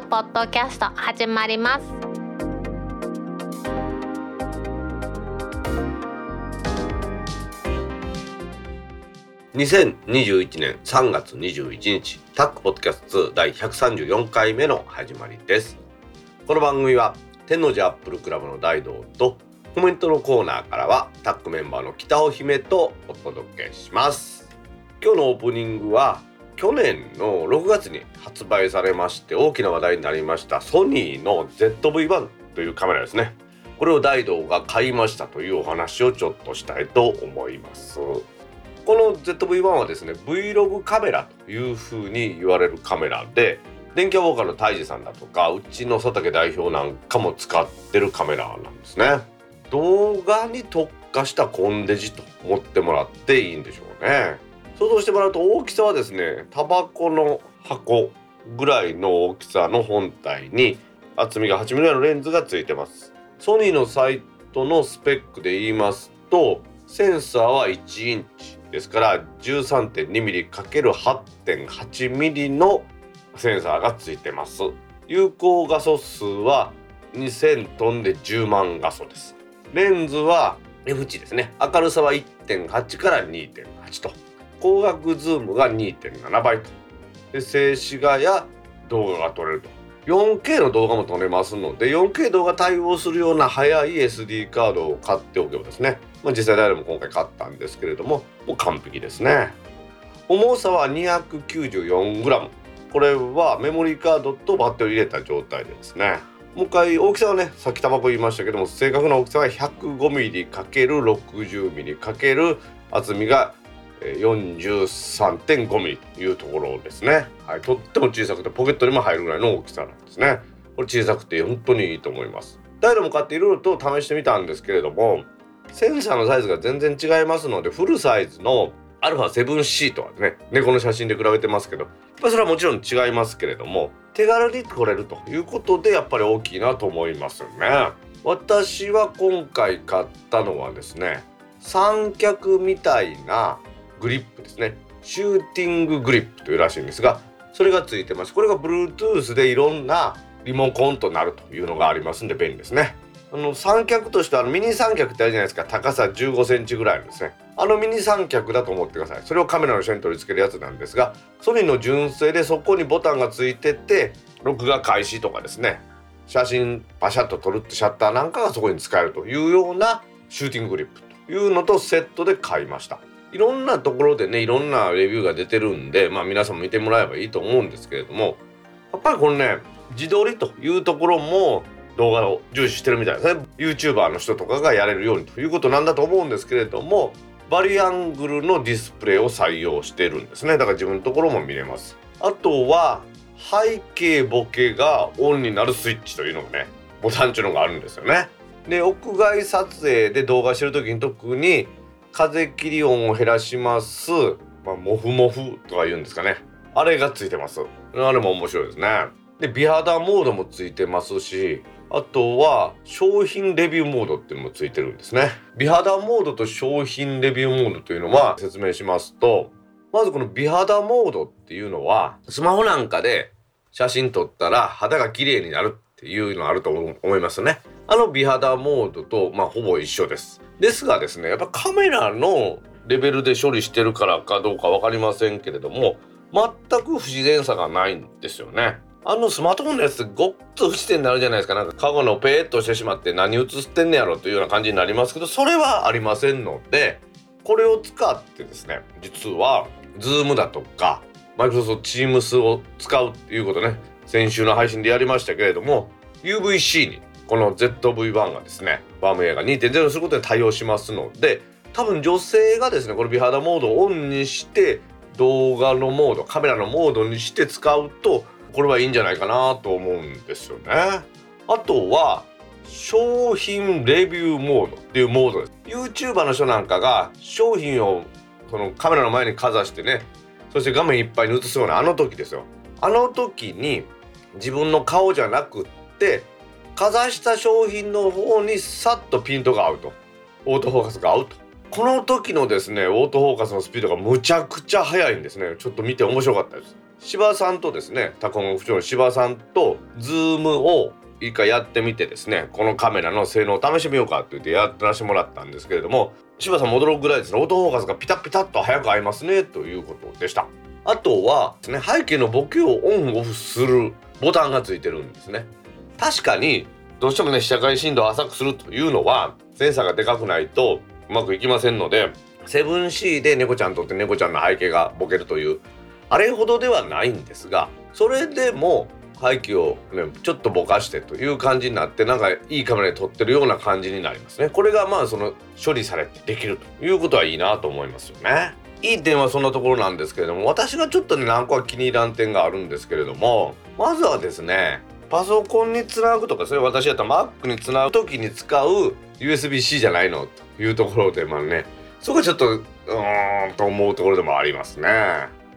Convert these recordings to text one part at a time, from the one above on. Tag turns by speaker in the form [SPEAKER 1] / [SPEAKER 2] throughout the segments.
[SPEAKER 1] ポッドキャスト始まります。
[SPEAKER 2] 2021年3月21日タックポッドキャスト2第134回目の始まりです。この番組は天王寺アップルクラブの大道とコメントのコーナーからはタックメンバーの北尾姫とお届けします。今日のオープニングは去年の6月に発売されまして大きな話題になりましたソニーの ZV-1 というカメラですね。これを大道が買いましたというお話をちょっとしたいと思います。この ZV-1 はですね Vlog カメラというふうに言われるカメラで電気ウォーカーの泰治さんだとかうちの佐竹代表なんかも使ってるカメラなんですね。動画に特化したコンデジと思ってもらっていいんでしょうね。想像してもらうと大きさはですねタバコの箱ぐらいの大きさの本体に厚みが 8mm のレンズがついてます。ソニーのサイトのスペックで言いますとセンサーは1インチですから 13.2mm×8.8mm のセンサーがついてます。有効画素数は2000トンで10万画素です。レンズは F 値ですね。明るさは1.8から2.8と。光学ズームが2.7倍と。で静止画や動画が撮れると。4K の動画も撮れますので 4K 動画対応するような速い SD カードを買っておけばですね、まあ、実際誰も今回買ったんですけれどももう完璧ですね。重さは 294g これはメモリーカードとバッテリー入れた状態でですね。もう一回大きさはねさっきタバコ言いましたけども正確な大きさは 105mm×60mm× 厚みが 43.5mm というところですね、はい、とっても小さくてポケットにも入るぐらいの大きさなんですね。これ小さくて本当にいいと思います。ダイヤも買っていろいろと試してみたんですけれどもセンサーのサイズが全然違いますのでフルサイズの α7C とはね猫の写真で比べてますけどそれはもちろん違いますけれども手軽に撮れるということでやっぱり大きいなと思いますね。私は今回買ったのはですね三脚みたいなグリップですね。シューティンググリップというらしいんですがそれがついてます。これが Bluetooth でいろんなリモコンとなるというのがありますんで便利ですね。あの三脚としてあのミニ三脚ってあるじゃないですか。高さ15センチぐらいのですね。あのミニ三脚だと思ってください。それをカメラの下に取り付けるやつなんですがソニーの純正でそこにボタンがついてて録画開始とかですね。写真パシャッと撮るってシャッターなんかがそこに使えるというようなシューティンググリップというのとセットで買いました。いろんなところでねいろんなレビューが出てるんでまあ皆さんも見てもらえばいいと思うんですけれどもやっぱりこのね自撮りというところも動画を重視してるみたいですね。YouTuber の人とかがやれるようにということなんだと思うんですけれどもバリアングルのディスプレイを採用してるんですね。だから自分のところも見れます。あとは背景ボケがオンになるスイッチというのがねボタンっていうのがあるんですよね。で屋外撮影で動画してる時に特に風切り音を減らします、まあ、モフモフとか言うんですかね。あれがついてます。あれも面白いですね。で美肌モードもついてますしあとは商品レビューモードっていうのもついてるんですね。美肌モードと商品レビューモードというのは説明しますとまずこの美肌モードっていうのはスマホなんかで写真撮ったら肌が綺麗になるっていうのあると思いますね。あの美肌モードとまあほぼ一緒ですですがですねやっぱカメラのレベルで処理してるからかどうか分かりませんけれども全く不自然さがないんですよね。あのスマートフォンのやつごっつ不自然になるじゃないですかなんかカゴのペーっとしてしまって何映ってんねやろというような感じになりますけどそれはありませんのでこれを使ってですね実は Zoom だとか Microsoft Teams を使うっていうことね先週の配信でやりましたけれども UVC にこの ZV-1 がですねバームエアが2.0することで対応しますので多分女性がですねこれ美肌モードをオンにして動画のモードカメラのモードにして使うとこれはいいんじゃないかなと思うんですよね。あとは商品レビューモードっていうモードです。YouTuber の人なんかが商品をそのカメラの前にかざしてねそして画面いっぱいに映すようなあの時ですよ。あの時に自分の顔じゃなくってかざした商品の方にさっとピントが合うと。オートフォーカスが合うと。この時のですねオートフォーカスのスピードがむちゃくちゃ速いんですね。ちょっと見て面白かったです。柴さんとですねタコン府長の柴さんとズームを一回やってみてですねこのカメラの性能を試してみようかって言ってやってらしてもらったんですけれども柴さんも驚くぐらいですねオートフォーカスがピタピタっと早く合いますねということでした。あとはですね背景のボケをオンオフするボタンがついてるんですね。確かにどうしてもね被写界深度を浅くするというのはセンサーがでかくないとうまくいきませんので 7C で猫ちゃんとって猫ちゃんの背景がボケるというあれほどではないんですがそれでも背景をねちょっとぼかしてという感じになってなんかいいカメラで撮ってるような感じになりますね。これがまあその処理されてできるということはいいなと思いますよね。いい点はそんなところなんですけれども私がちょっとね何個か気に入らん点があるんですけれどもまずはですねパソコンにつなぐとかそれ私やったら Mac につなぐ時に使う USB-C じゃないのというところでまあね。そこはちょっとうーんと思うところでもありますね。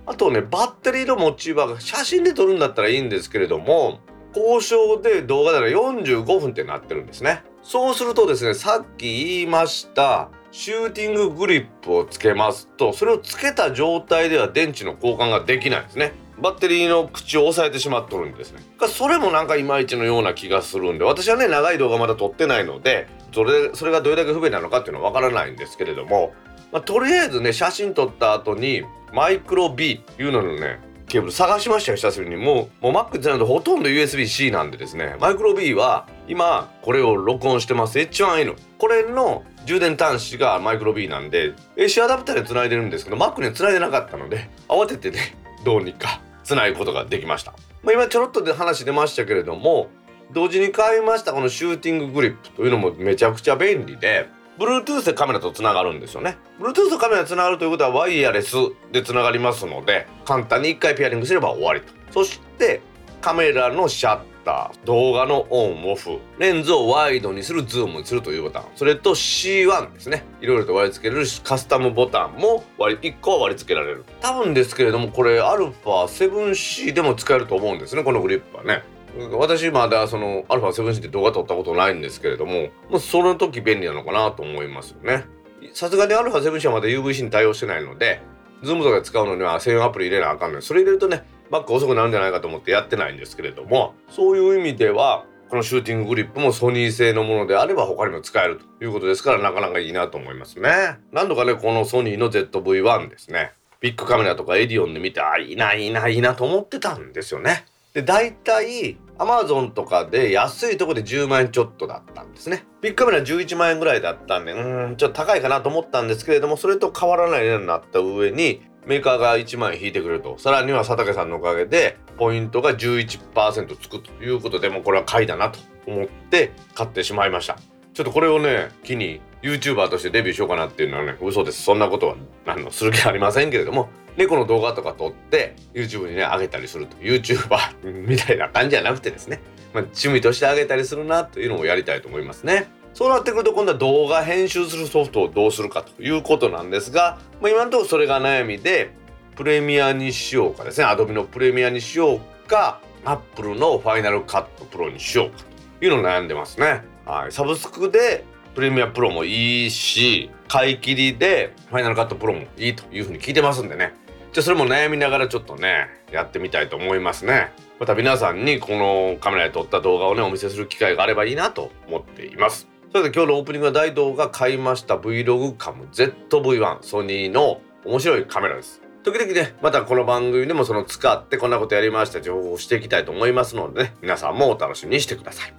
[SPEAKER 2] あとねバッテリーの持ち場が写真で撮るんだったらいいんですけれども交渉で動画なら45分ってなってるんですね。そうするとですねさっき言いましたシューティンググリップをつけますとそれをつけた状態では電池の交換ができないんですね。バッテリーの口を押さえてしまっとるんですね。それもなんかいまいちのような気がするんで私はね長い動画まだ撮ってないのでそれそれがどれだけ不便なのかっていうのはわからないんですけれども、まあ、とりあえずね写真撮った後にマイクロ B っていうののねケーブル探しましたよ久しぶりに。もうもう Mac ってなるとほとんど USB-C なんでですね。マイクロ B は今これを録音してます。H1N これの充電端子がマイクロ B なんで AC アダプターで繋いでるんですけど Mac には繋いでなかったので慌ててねどうにか繋ぐことができました、まあ、今ちょろっとで話出ましたけれども同時に買いましたこのシューティンググリップというのもめちゃくちゃ便利で Bluetooth でカメラとつながるんですよね。Bluetooth カメラつながるということはワイヤレスでつながりますので簡単に1回ペアリングすれば終わりと。そしてカメラのシャッター動画のオンオフ。レンズをワイドにするズームにするというボタン。それと C1 ですね。いろいろと割り付けるカスタムボタンも割1個は割り付けられる。多分ですけれどもこれ α7C でも使えると思うんですねこのグリップはね。私まだその α7C って動画撮ったことないんですけれどももうその時便利なのかなと思いますよね。さすがに α7C はまだ UVC に対応してないのでズームとか使うのには専用アプリ入れなあかんの、ね、でそれ入れるとねバック遅くなるんじゃないかと思ってやってないんですけれどもそういう意味ではこのシューティンググリップもソニー製のものであれば他にも使えるということですからなかなかいいなと思いますね。何度かねこのソニーの ZV-1 ですね。ビックカメラとかエディオンで見てあいいないいないいなと思ってたんですよね。で大体アマゾンとかで安いとこで10万円ちょっとだったんですね。ビックカメラ11万円ぐらいだったんでうんちょっと高いかなと思ったんですけれどもそれと変わらない値段になった上にメーカーが1万円引いてくれると。さらには佐竹さんのおかげでポイントが11%つくということでもうこれは買いだなと思って買ってしまいました。ちょっとこれをね機に YouTuber としてデビューしようかなっていうのはね嘘です。そんなことはあのする気はありませんけれども猫の動画とか撮って YouTube にね上げたりすると YouTuber みたいな感じじゃなくてですね、まあ、趣味としてあげたりするなというのをやりたいと思いますね。そうなってくると今度は動画編集するソフトをどうするかということなんですが、まあ、今のところそれが悩みでプレミアにしようかですね。Adobe のプレミアにしようか Apple のファイナルカットプロにしようかというのを悩んでますね。はい、サブスクでプレミアプロもいいし買い切りでファイナルカットプロもいいというふうに聞いてますんでね。じゃあそれも悩みながらちょっとねやってみたいと思いますね。また皆さんにこのカメラで撮った動画をねお見せする機会があればいいなと思っています。それで今日のオープニングは大道が買いました Vlog カム ZV-1 ソニーの面白いカメラです。時々ねまたこの番組でもその使ってこんなことやりました情報をしていきたいと思いますのでね皆さんもお楽しみにしてください。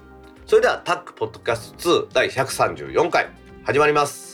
[SPEAKER 2] それではタックポッドキャスト2第134回始まります。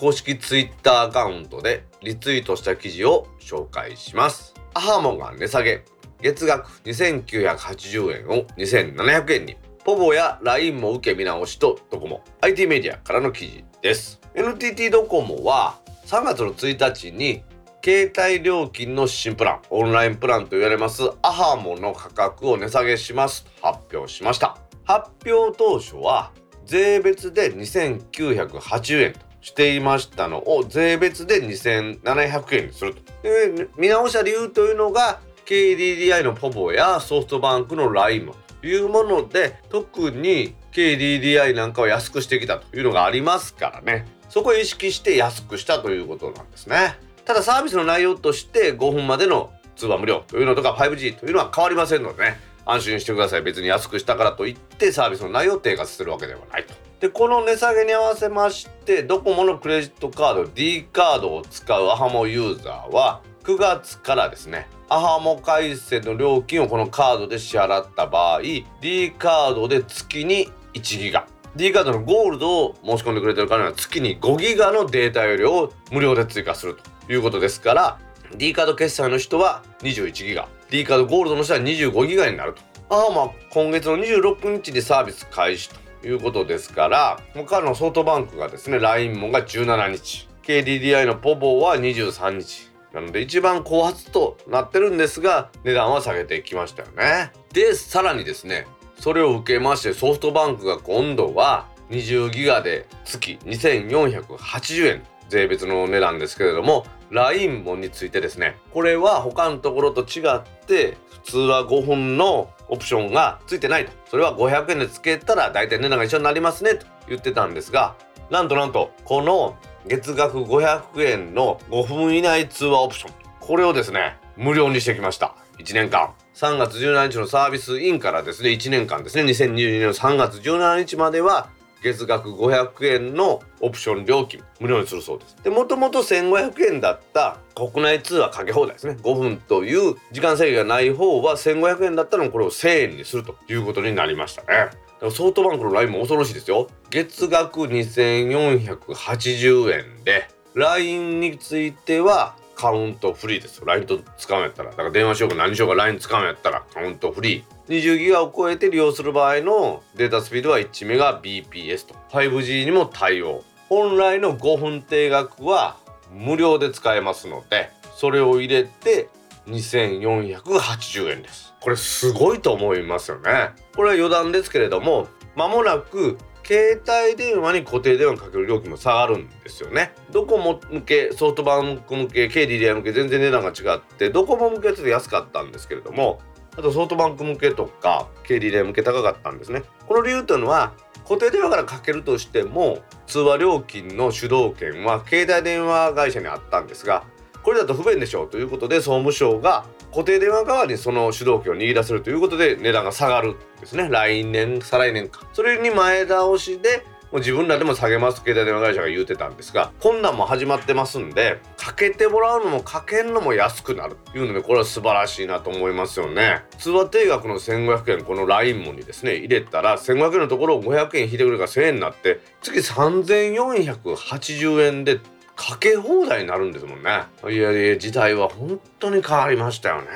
[SPEAKER 2] 公式ツイッターアカウントでリツイートした記事を紹介します。アハモが値下げ。月額2980円を2700円に。ポボや LINE も受け見直しとドコモ。IT メディアからの記事です。NTT ドコモは3月の1日に携帯料金の新プランオンラインプランと言われますアハモの価格を値下げしますと発表しました発表当初は税別で2980円としていましたのを税別で2700円にすると。で見直した理由というのが KDDI のポボやソフトバンクの LINE というもので特に KDDI なんかは安くしてきたというのがありますからね。そこを意識して安くしたということなんですね。ただサービスの内容として5分までの通話無料というのとか 5G というのは変わりませんのでね。安心してください。別に安くしたからといってサービスの内容を低下するわけではないと。でこの値下げに合わせましてドコモのクレジットカード D カードを使うアハモユーザーは9月からですねアハモ回線の料金をこのカードで支払った場合 D カードで月に1ギガ。D カードのゴールドを申し込んでくれてる方には月に5ギガのデータ容量を無料で追加するということですから D カード決済の人は21ギガ。D カードゴールドの人は25ギガになると。ああまあ今月の26日でサービス開始と。いうことですから他のソフトバンクがですね LINE もが17日。KDDI のポボは23日。なので一番後発となってるんですが値段は下げてきましたよね。でさらにですねそれを受けましてソフトバンクが今度は20ギガで月2480円。税別の値段ですけれども LINE もについてですねこれは他のところと違って普通は5分のオプションがついてないと。それは500円でつけたら大体値段が一緒になりますねと言ってたんですがなんとなんとこの月額500円の5分以内通話オプションこれをですね無料にしてきました。1年間。3月17日のサービスインからですね1年間ですね。2022年の3月17日までは月額500円のオプション料金無料にするそうです。でもともと1500円だった国内通話かけ放題ですね。5分という時間制限がない方は1500円だったのこれを1000円にするということになりましたね。ソフトバンクの LINE も恐ろしいですよ。月額2480円で LINE についてはカウントフリーですよ。LINE と使うんやったら。だから電話しようか何しようか LINE 使うんやったらカウントフリー。20ギガを超えて利用する場合のデータスピードは1メガ BPS と。5G にも対応。本来の5分定額は無料で使えますのでそれを入れて2480円です。これすごいと思いますよね。これは余談ですけれども間もなく携帯電話に固定電話かける料金も下がるんですよね。ドコモ向けソフトバンク向け KDDI 向け全然値段が違ってドコモ向けはちょっと安かったんですけれどもあとソフトバンク向けとか KDDI 向け高かったんですね。この理由というのは固定電話からかけるとしても通話料金の主導権は携帯電話会社にあったんですがこれだと不便でしょう。ということで総務省が固定電話側にその主導権を握り出せるということで値段が下がるんですね。来年再来年か。それに前倒しでもう自分らでも下げます携帯電話会社が言うてたんですがこんなんも始まってますんでかけてもらうのもかけんのも安くなるというのでこれは素晴らしいなと思いますよね。通話定額の1500円この LINE もにですね入れたら1500円のところを500円引いてくれるから1000円になって月3480円でかけ放題になるんですもんね。いやいや時代は本当に変わりましたよね。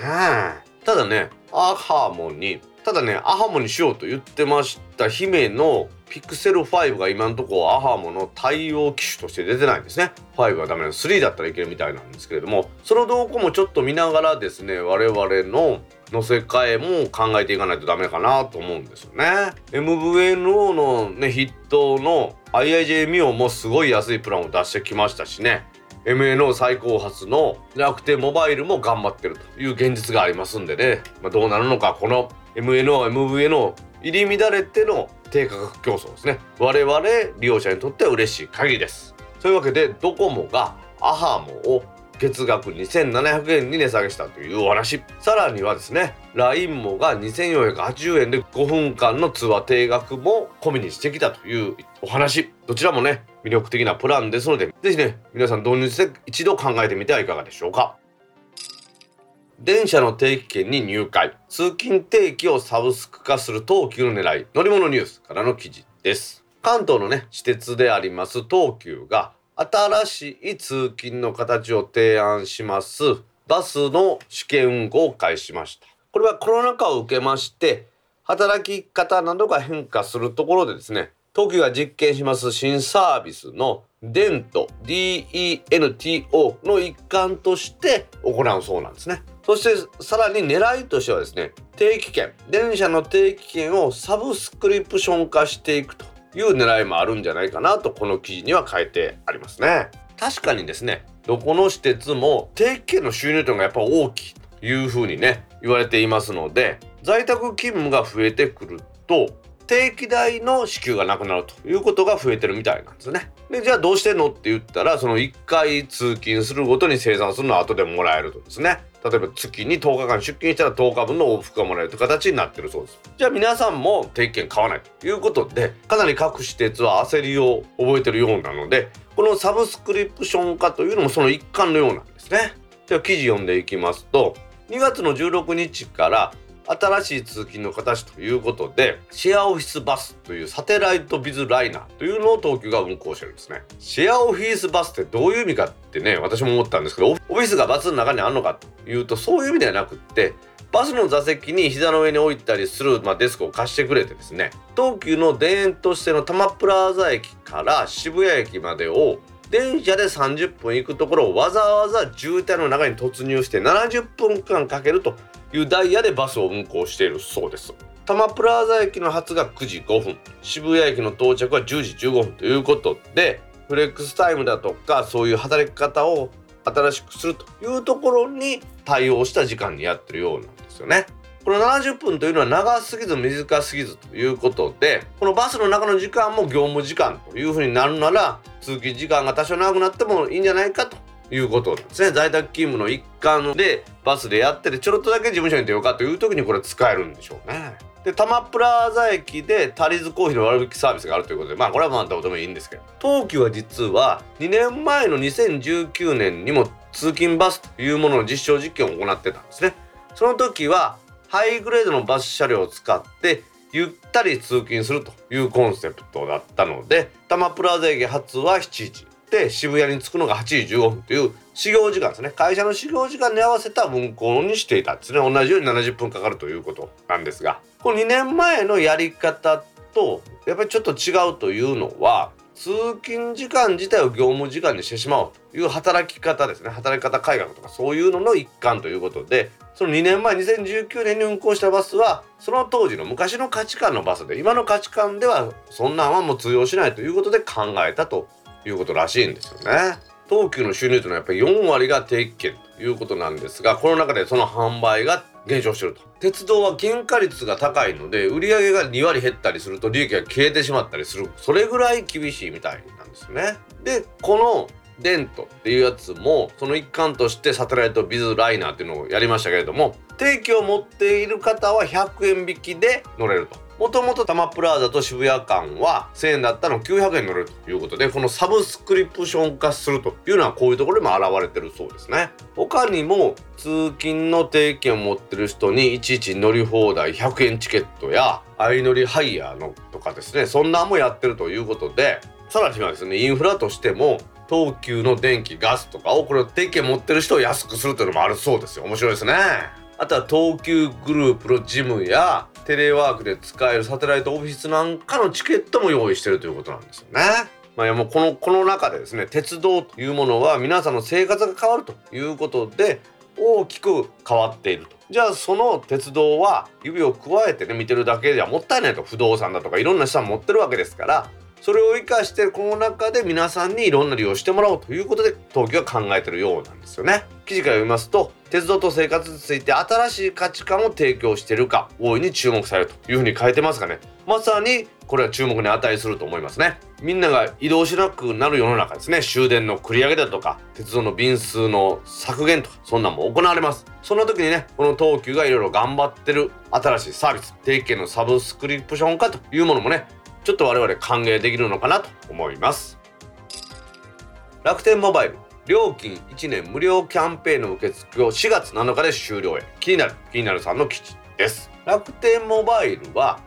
[SPEAKER 2] ただねアハモにただねアハモにしようと言ってました姫のピクセル5が今のところアハモの対応機種として出てないんですね。5はダメなの3だったらいけるみたいなんですけれどもその動向もちょっと見ながらですね我々の乗せ替えも考えていかないとダメかなと思うんですよね。MVNO のね筆頭の IIJ ミオもすごい安いプランを出してきましたしね。MNO 最高発の楽天モバイルも頑張ってるという現実がありますんでね、まあ、どうなるのかこの MNO、MVNO 入り乱れての低価格競争ですね。我々利用者にとっては嬉しい限りです。というわけでドコモがアハモを月額2700円に値下げしたというお話。さらにはですね LINE もが2480円で5分間の通話定額も込みにしてきたというお話。どちらもね魅力的なプランですので是非ね皆さん導入して一度考えてみてはいかがでしょうか。電車の定期券に入会。通勤定期をサブスク化する東急の狙い。乗り物ニュースからの記事です。関東のね私鉄であります東急が新しい通勤の形を提案します。バスの試験運行を開始しました。これはコロナ禍を受けまして働き方などが変化するところでですね東急が実験します新サービスのデント DENTO の一環として行うそうなんですね。そしてさらに狙いとしてはですね定期券。電車の定期券をサブスクリプション化していくという狙いもあるんじゃないかなとこの記事には書いてありますね。確かにですねどこの私鉄も定期券の収入というのがやっぱ大きいというふうにね言われていますので在宅勤務が増えてくると定期代の支給がなくなるということが増えてるみたいなんですね。でじゃあどうしてんのって言ったらその1回通勤するごとに生産するのは後でもらえるとですね。例えば月に10日間出勤したら10日分の往復がもらえるという形になってるそうです。じゃあ皆さんも定期券買わないということでかなり各私鉄は焦りを覚えてるようなのでこのサブスクリプション化というのもその一環のようなんですね。では記事読んでいきますと2月の16日から新しい通勤の形ということでシェアオフィスバスというサテライトビズライナーというのを東急が運行してるんですね。シェアオフィスバスってどういう意味かってね私も思ったんですけどオフィスがバスの中にあるのかというとそういう意味ではなくってバスの座席に膝の上に置いたりする、まあ、デスクを貸してくれてですね東急の田園としての多摩プラザ駅から渋谷駅までを電車で30分行くところをわざわざ渋滞の中に突入して70分間かけるというダイヤでバスを運行しているそうです多摩プラザ駅の発が9時5分渋谷駅の到着は10時15分ということでフレックスタイムだとかそういう働き方を新しくするというところに対応した時間にやってるようなんですよね。この70分というのは長すぎず短すぎずということでこのバスの中の時間も業務時間というふうになるなら通勤時間が多少長くなってもいいんじゃないかということですね在宅勤務の一環でバスでやっててちょろっとだけ事務所に出ようかという時にこれ使えるんでしょうね。で多摩プラザ駅でタリーズコーヒーの割引サービスがあるということでまあこれはまあどうでもいいんですけど東急は実は2年前の2019年にも通勤バスというものの実証実験を行ってたんですね。その時はハイグレードのバス車両を使ってゆったり通勤するというコンセプトだったので多摩プラザ駅発は7時って渋谷に着くのが8時15分という始業時間ですね。会社の始業時間に合わせた運行にしていたんですね。同じように70分かかるということなんですが。この2年前のやり方とやっぱりちょっと違うというのは通勤時間自体を業務時間にしてしまおうという働き方ですね。働き方改革とかそういうのの一環ということでその2年前2019年に運行したバスはその当時の昔の価値観のバスで今の価値観ではそんなんはもう通用しないということで考えたということらしいんですよね。東急の収入というのはやっぱり4割が定期券ということなんですがこの中でその販売が減少してると。鉄道は原価率が高いので売り上げが2割減ったりすると利益が消えてしまったりする。それぐらい厳しいみたいなんですね。でこのデントっていうやつもその一環としてサテライトビズライナーっていうのをやりましたけれども定期を持っている方は100円引きで乗れると。もともと多摩プラザと渋谷間は1000円だったの900円乗れるということでこのサブスクリプション化するというのはこういうところにも現れてるそうですね。他にも通勤の定期券を持ってる人にいちいち乗り放題100円チケットや相乗りハイヤーのとかですねそんなんもやってるということでさらにはですねインフラとしても東急の電気ガスとかをこれ定期を持ってる人を安くするというのもあるそうですよ。面白いですね。あとは東急グループのジムやテレワークで使えるサテライトオフィスなんかのチケットも用意してるということなんですよね。まあ、いやもうこのこの中でですね鉄道というものは皆さんの生活が変わるということで大きく変わっていると。じゃあその鉄道は指を加えてね見てるだけではもったいないと不動産だとかいろんな資産持ってるわけですからそれを生かしてこの中で皆さんにいろんな利用してもらおうということで東京は考えてるようなんですよね。記事から読みますと鉄道と生活について新しい価値観を提供しているか大いに注目されるというふうに書いてますがね。まさにこれは注目に値すると思いますね。みんなが移動しなくなる世の中ですね。終電の繰り上げだとか鉄道の便数の削減とかそんなんも行われます。そんな時にねこの東急がいろいろ頑張ってる新しいサービス定期券のサブスクリプション化というものもねちょっと我々歓迎できるのかなと思います。楽天モバイル料金1年無料キャンペーンの受付を4月7日で終了へ。気になる気になるさんの記事です。楽天モバイルは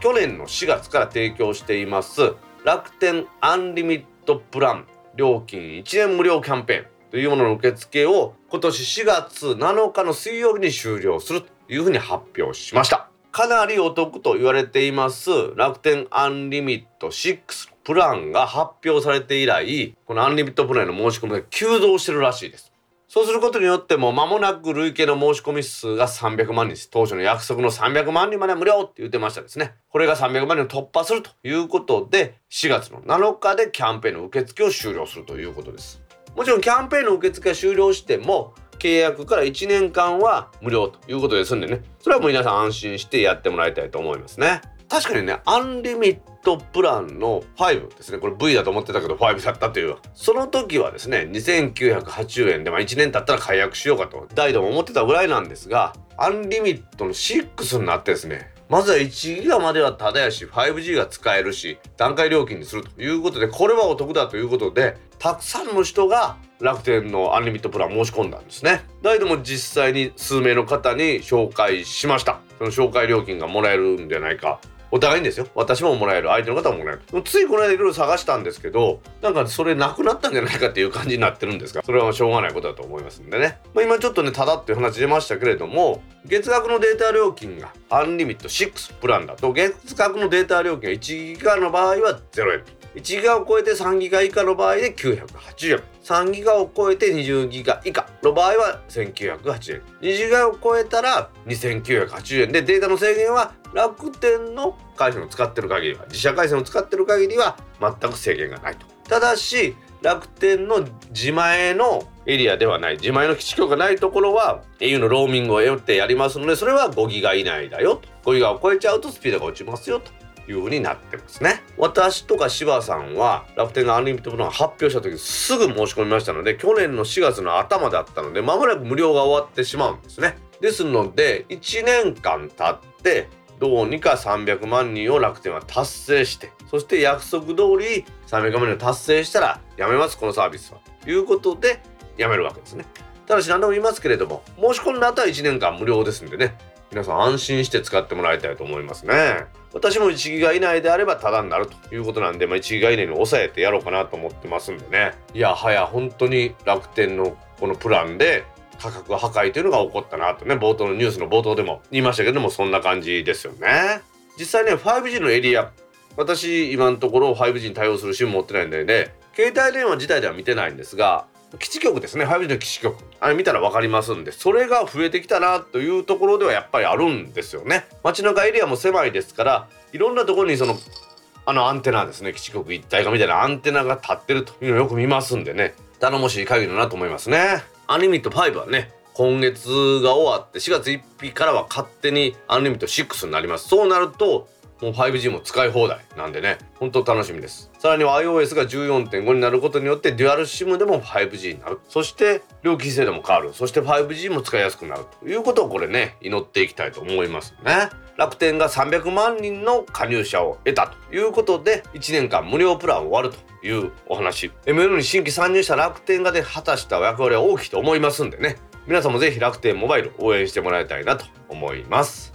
[SPEAKER 2] 去年の4月から提供しています楽天アンリミットプラン料金1年無料キャンペーンというものの受付を今年4月7日の水曜日に終了するというふうに発表しました。かなりお得と言われています楽天アンリミット6プランが発表されて以来このアンリミットプランの申し込みが急増してるらしいです。そうすることによっても間もなく累計の申し込み数が300万人当初の約束の300万人まで無料って言ってましたですね。これが300万人を突破するということで4月の7日でキャンペーンの受付を終了するということです。もちろんキャンペーンの受付が終了しても契約から1年間は無料ということですんでね。それはもう皆さん安心してやってもらいたいと思いますね。確かにねアンリミットプランの5ですね。これ V だと思ってたけど5だったという。その時はですね2980円で、まあ、1年経ったら解約しようかと大度も思ってたぐらいなんですがアンリミットの6になってですねまずは1ギガまではただやし 5G が使えるし段階料金にするということでこれはお得だということでたくさんの人が楽天のアンリミットプラン申し込んだんですね。だけども実際に数名の方に紹介しました。その紹介料金がもらえるんじゃないか。お互いにですよ。私ももらえる。相手の方ももらえる。ついこの間いろいろ探したんですけどなんかそれなくなったんじゃないかっていう感じになってるんですがそれはしょうがないことだと思いますんでね、まあ、今ちょっとねただっていう話出ましたけれども月額のデータ料金がアンリミット6プランだと月額のデータ料金が1ギガの場合は0円。1ギガを超えて3ギガ以下の場合で980円。3ギガを超えて20ギガ以下の場合は1980円。2ギガを超えたら2980円。でデータの制限は楽天の回線を使ってる限りは自社回線を使ってる限りは全く制限がないと。ただし楽天の自前のエリアではない自前の基地局がないところは au のローミングを得てやりますのでそれは5ギガ以内だよと。5ギガを超えちゃうとスピードが落ちますよという風になってますね。私とか柴さんは楽天がアンリミットプラン発表した時すぐ申し込みましたので去年の4月の頭だったので間もなく無料が終わってしまうんですね。ですので1年間経ってどうにか300万人を楽天は達成してそして約束通り300万人を達成したらやめますこのサービスは。ということでやめるわけですね。ただし何でも言いますけれども申し込んだ後は1年間無料ですんでね。皆さん安心して使ってもらいたいと思いますね。私も1ギガ以内であればタダになるということなんで、まあ、1ギガ以内に抑えてやろうかなと思ってますんでね。いやはや本当に楽天のこのプランで価格破壊というのが起こったなとね冒頭のニュースの冒頭でも言いましたけどもそんな感じですよね。実際ね 5G のエリア私今のところ 5G に対応する SIM 持ってないんでね携帯電話自体では見てないんですが基地局ですね 5G の基地局。あれ見たら分かりますんでそれが増えてきたなというところではやっぱりあるんですよね。街中エリアも狭いですからいろんなところにそのあのアンテナですね基地局一体化みたいなアンテナが立ってるというのをよく見ますんでね頼もしい限りだなと思いますね。アンリミット5はね今月が終わって4月1日からは勝手にアンリミット6になります。そうなるともう 5G も使い放題なんでね本当楽しみです。さらには iOS が14.5になることによってデュアル SIM でも 5G になる。そして料金制度も変わる。そして 5G も使いやすくなる。ということをこれね祈っていきたいと思いますね。楽天が300万人の加入者を得たということで1年間無料プラン終わるというお話。ML に新規参入した楽天がで果たした役割は大きいと思いますんでね。皆さんもぜひ楽天モバイル応援してもらいたいなと思います。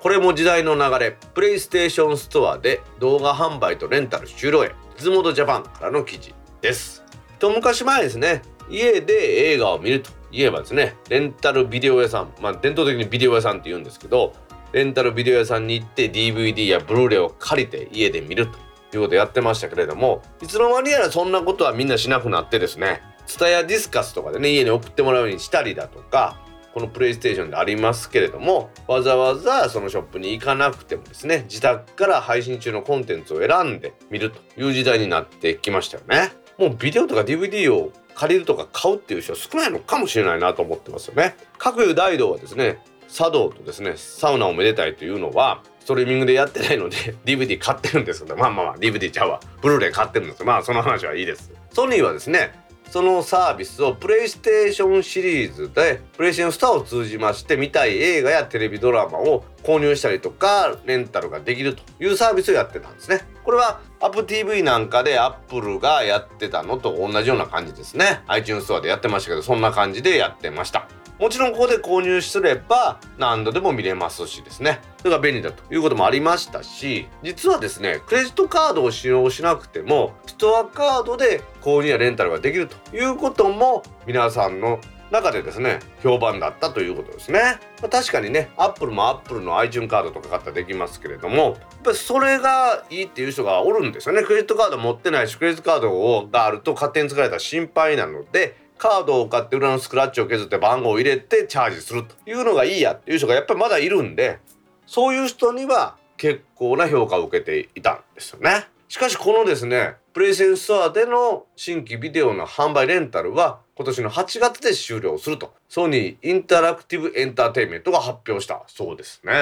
[SPEAKER 2] これも時代の流れ。プレイステーションストアで動画販売とレンタル終了へ。ズモドジャパンからの記事です。一昔前ですね。家で映画を見ると。いえばですねレンタルビデオ屋さんまあ伝統的にビデオ屋さんって言うんですけどレンタルビデオ屋さんに行って DVD やブルーレイを借りて家で見るということをやってましたけれどもいつの間にやらそんなことはみんなしなくなってですねツタヤディスカスとかでね家に送ってもらうようにしたりだとかこのプレイステーションでありますけれどもわざわざそのショップに行かなくてもですね自宅から配信中のコンテンツを選んで見るという時代になってきましたよね。もうビデオとか DVD を借りるとか買うっていう人は少ないのかもしれないなと思ってますよね。各有大道はですね茶道とですねサウナをめでたいというのはストリーミングでやってないので DVD 買ってるんですけどまあまあまあ DVD ちゃうわ。ブルーレイ買ってるんですまあその話はいいです。ソニーはですねそのサービスをプレイステーションシリーズでプレイステーションスターを通じまして見たい映画やテレビドラマを購入したりとかレンタルができるというサービスをやってたんですね。これは AppTV なんかで Apple がやってたのと同じような感じですね。iTunes ストアでやってましたけどそんな感じでやってました。もちろんここで購入すれば何度でも見れますしですね。それが便利だということもありましたし実はですねクレジットカードを使用しなくてもストアカードで購入やレンタルができるということも皆さんの中でですね評判だったということですね、まあ、確かにねアップルもアップルの iTunes カードとか買ったらできますけれどもやっぱりそれがいいっていう人がおるんですよね。クレジットカード持ってないしクレジットカードがあると勝手に使われたら心配なのでカードを買って裏のスクラッチを削って番号を入れてチャージするというのがいいやっていう人がやっぱりまだいるんでそういう人には結構な評価を受けていたんですよね。しかしこのですねプレイステーションストアでの新規ビデオの販売レンタルは今年の8月で終了するとソニーインタラクティブエンターテインメントが発表したそうですね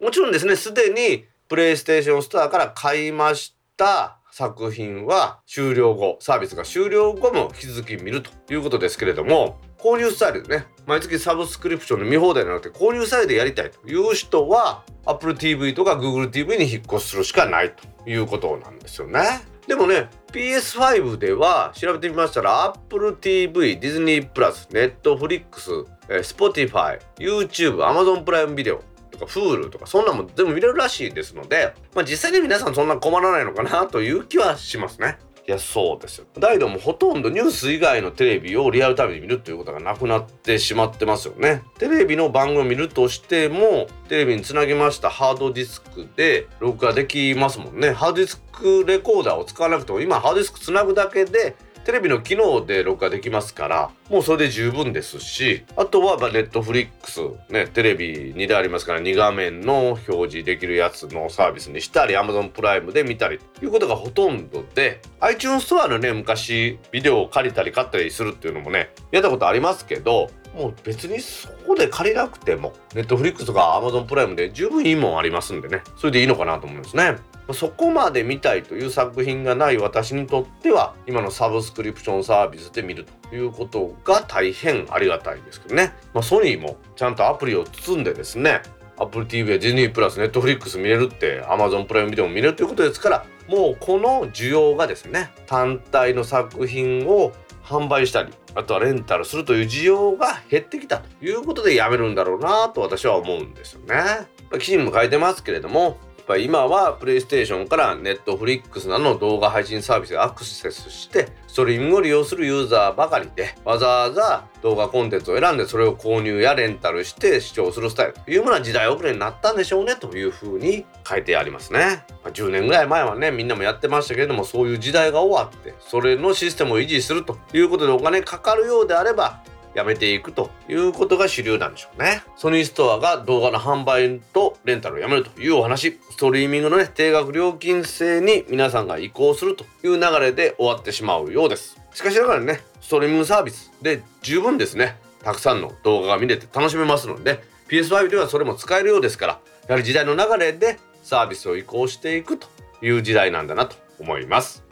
[SPEAKER 2] もちろんですねすでにプレイステーションストアから買いました作品は終了後サービスが終了後も引き続き見るということですけれども購入スタイルでね毎月サブスクリプションの見放題じゃなくて購入スタイルでやりたいという人は Apple TV とか Google TV に引っ越しするしかないということなんですよね。でもね PS5 では調べてみましたら Apple TV、Disney プラス、Netflix、Spotify、YouTube、Amazon プライムビデオとか Hulu とかそんなも全部見れるらしいですので、まあ、実際に皆さんそんな困らないのかなという気はしますね。いやそうですよ。ダイドもほとんどニュース以外のテレビをリアルタイムで見るということがなくなってしまってますよね。テレビの番組を見るとしてもテレビにつなぎましたハードディスクで録画できますもんね。ハードディスクレコーダーを使わなくても今ハードディスクつなぐだけでテレビの機能で録画できますからもうそれで十分ですしあとはネットフリックスねテレビ2台ありますから2画面の表示できるやつのサービスにしたり Amazon プライムで見たりということがほとんどで iTunes ストアのね昔ビデオを借りたり買ったりするっていうのもねやったことありますけどもう別にそこで借りなくてもネットフリックスとか Amazon プライムで十分いいもんありますんでね。それでいいのかなと思うんですね。そこまで見たいという作品がない私にとっては今のサブスクリプションサービスで見るということが大変ありがたいですけどね、まあ、ソニーもちゃんとアプリを包んでですね。Apple TV やディズニープラス、Netflix 見れるって Amazon プライムビデオも見れるということですからもうこの需要がですね単体の作品を販売したりあとはレンタルするという需要が減ってきたということでやめるんだろうなと私は思うんですよね。記事にも書いてますけれどもぱ今はプレイステーションからネットフリックスなどの動画配信サービスでアクセスしてストリーミングを利用するユーザーばかりでわざわざ動画コンテンツを選んでそれを購入やレンタルして視聴するスタイルというものは時代遅れになったんでしょうねというふうに書いてありますね。まあ、10年ぐらい前はねみんなもやってましたけれどもそういう時代が終わってそれのシステムを維持するということでお金かかるようであればやめていくということが主流なんでしょうね。ソニーストアが動画の販売とレンタルをやめるというお話、ストリーミングのね、定額料金制に皆さんが移行するという流れで終わってしまうようです。しかしながらね、ストリーミングサービスで十分ですね、たくさんの動画が見れて楽しめますので、PS5 ではそれも使えるようですから、やはり時代の流れでサービスを移行していくという時代なんだなと思います。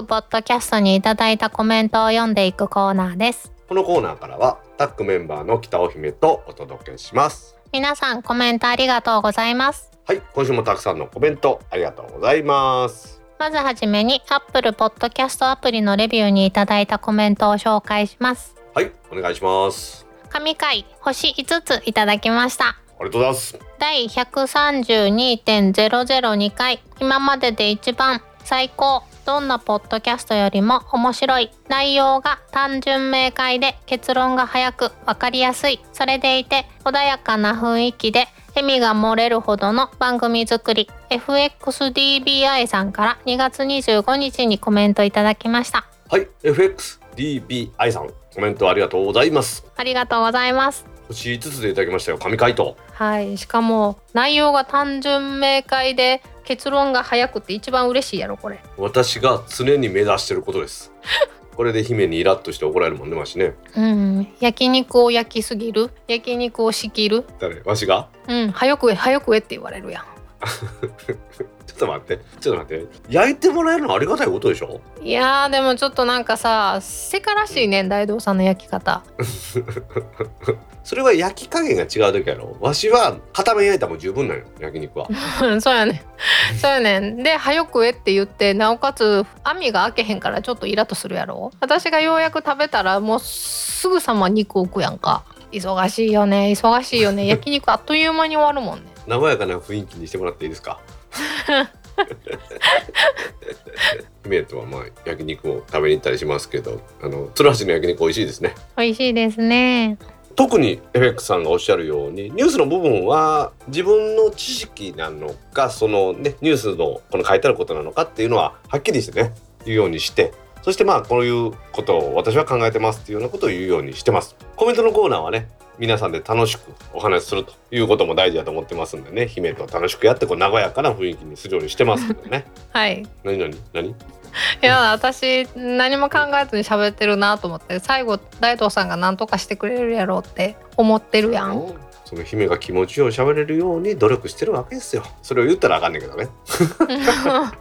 [SPEAKER 1] タックポッドキャストにいただいたコメントを読んでいくコーナーです。
[SPEAKER 2] このコーナーからはタックメンバーの北尾姫とお届けします。
[SPEAKER 1] 皆さんコメントありがとうございます。
[SPEAKER 2] はい今週もたくさんのコメントありがとうございます。
[SPEAKER 1] まずはじめに Apple Podcast アプリのレビューにいただいたコメントを紹介します。
[SPEAKER 2] はいお願いします。
[SPEAKER 1] 神回星5ついただきました。
[SPEAKER 2] ありがとうございます。
[SPEAKER 1] 第132.002回今までで一番最高どんなポッドキャストよりも面白い内容が単純明快で結論が早く分かりやすい。それでいて穏やかな雰囲気で笑みが漏れるほどの番組作り。FXDBI さんから2月25日にコメントいただきました。
[SPEAKER 2] はい FXDBI さんコメントありがとうございます。
[SPEAKER 1] ありがとうございます。
[SPEAKER 2] 星5つでいただきましたよ神回答。
[SPEAKER 1] はいしかも内容が単純明快で結論が早くって一番嬉しいやろこれ。
[SPEAKER 2] 私が常に目指してることです。これで姫にイラッとして怒られるもんねましね。
[SPEAKER 1] うん。焼肉を焼きすぎる。焼肉をしきる。
[SPEAKER 2] 誰？わしが？
[SPEAKER 1] うん。早くえ早くえって言われるやん
[SPEAKER 2] ちょっと待って。ちょっと待って。焼いてもらえるのはありがたいことでしょ？
[SPEAKER 1] いやーでもちょっとなんかさせからしいねん大道さんの焼き方。
[SPEAKER 2] それは焼き加減が違う時やろ。わしは片面焼いたらもう十分なんよ焼肉は。
[SPEAKER 1] そうやねん。そうやねん。で早くえって言ってなおかつ網が開けへんからちょっとイラッとするやろ？私がようやく食べたらもうすぐさま肉置くやんか。忙しいよね忙しいよね。焼肉あっという間に終わるもんね。
[SPEAKER 2] 和やかな雰囲気にしてもらっていいですか？姫とはまあ焼肉を食べに行ったりしますけどあの鶴橋の焼肉美味しいですね。
[SPEAKER 1] 美味しいですね。
[SPEAKER 2] 特に FX さんがおっしゃるようにニュースの部分は自分の知識なのかそのねニュースのこの書いてあることなのかっていうのははっきりしてね言うようにしてそしてまあこういうことを私は考えてますっていうようなことを言うようにしてます。コメントのコーナーはね皆さんで楽しくお話しするということも大事だと思ってますんでね。姫と楽しくやってこう和やかな雰囲気にするようにしてますけどね。
[SPEAKER 1] はい。
[SPEAKER 2] 何何何？
[SPEAKER 1] いや私何も考えずに喋ってるなと思って最後大東さんが何とかしてくれるやろうって思ってるやん
[SPEAKER 2] その姫が気持ちよく喋れるように努力してるわけですよ。それを言ったらあかんねんけどね。ま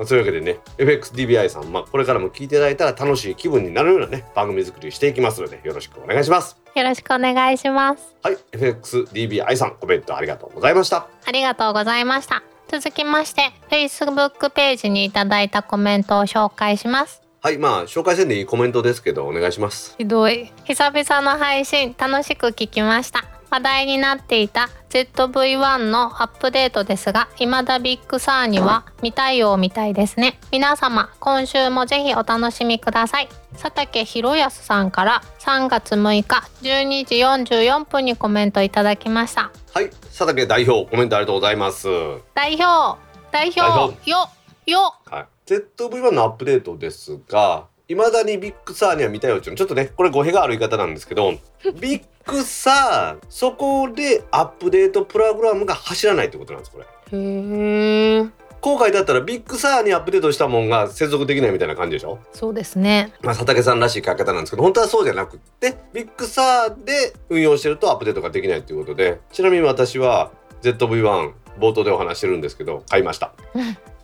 [SPEAKER 2] あそういうわけでね FXDBI さん、まあ、これからも聞いていただいたら楽しい気分になるようなね番組作りしていきますのでよろしくお願いします。
[SPEAKER 1] よろしくお願いします。
[SPEAKER 2] はい FXDBI さんコメントありがとうございました。
[SPEAKER 1] ありがとうございました。続きまして Facebook ページにいただいたコメントを紹介します。
[SPEAKER 2] はいまあ紹介せんでいいコメントですけどお願いします。
[SPEAKER 1] ひどい。久々の配信楽しく聞きました話題になっていた ZV-1 のアップデートですが未だ Big Sur には未対応みたいですね。皆様今週もぜひお楽しみください。佐竹博康さんから3月6日12時44分にコメントいただきました。
[SPEAKER 2] はい佐竹代表コメントありがとうございます。は
[SPEAKER 1] 代表代表
[SPEAKER 2] 代表。
[SPEAKER 1] よよ。
[SPEAKER 2] い。ZV-1 のアップデートですが未だに Big Sur には未対応っていうのちょっとねこれ語弊がある言い方なんですけど Big Sur そこでアップデートプログラムが走らないってことなんですこれ。
[SPEAKER 1] へえ
[SPEAKER 2] 今回だったら Big Sur にアップデートしたもんが接続できないみたいな感じでしょ？
[SPEAKER 1] そうですね。
[SPEAKER 2] まあ佐竹さんらしい書き方なんですけど本当はそうじゃなくって Big Sur で運用してるとアップデートができないということでちなみに私は ZV-1 冒頭でお話してるんですけど買いました。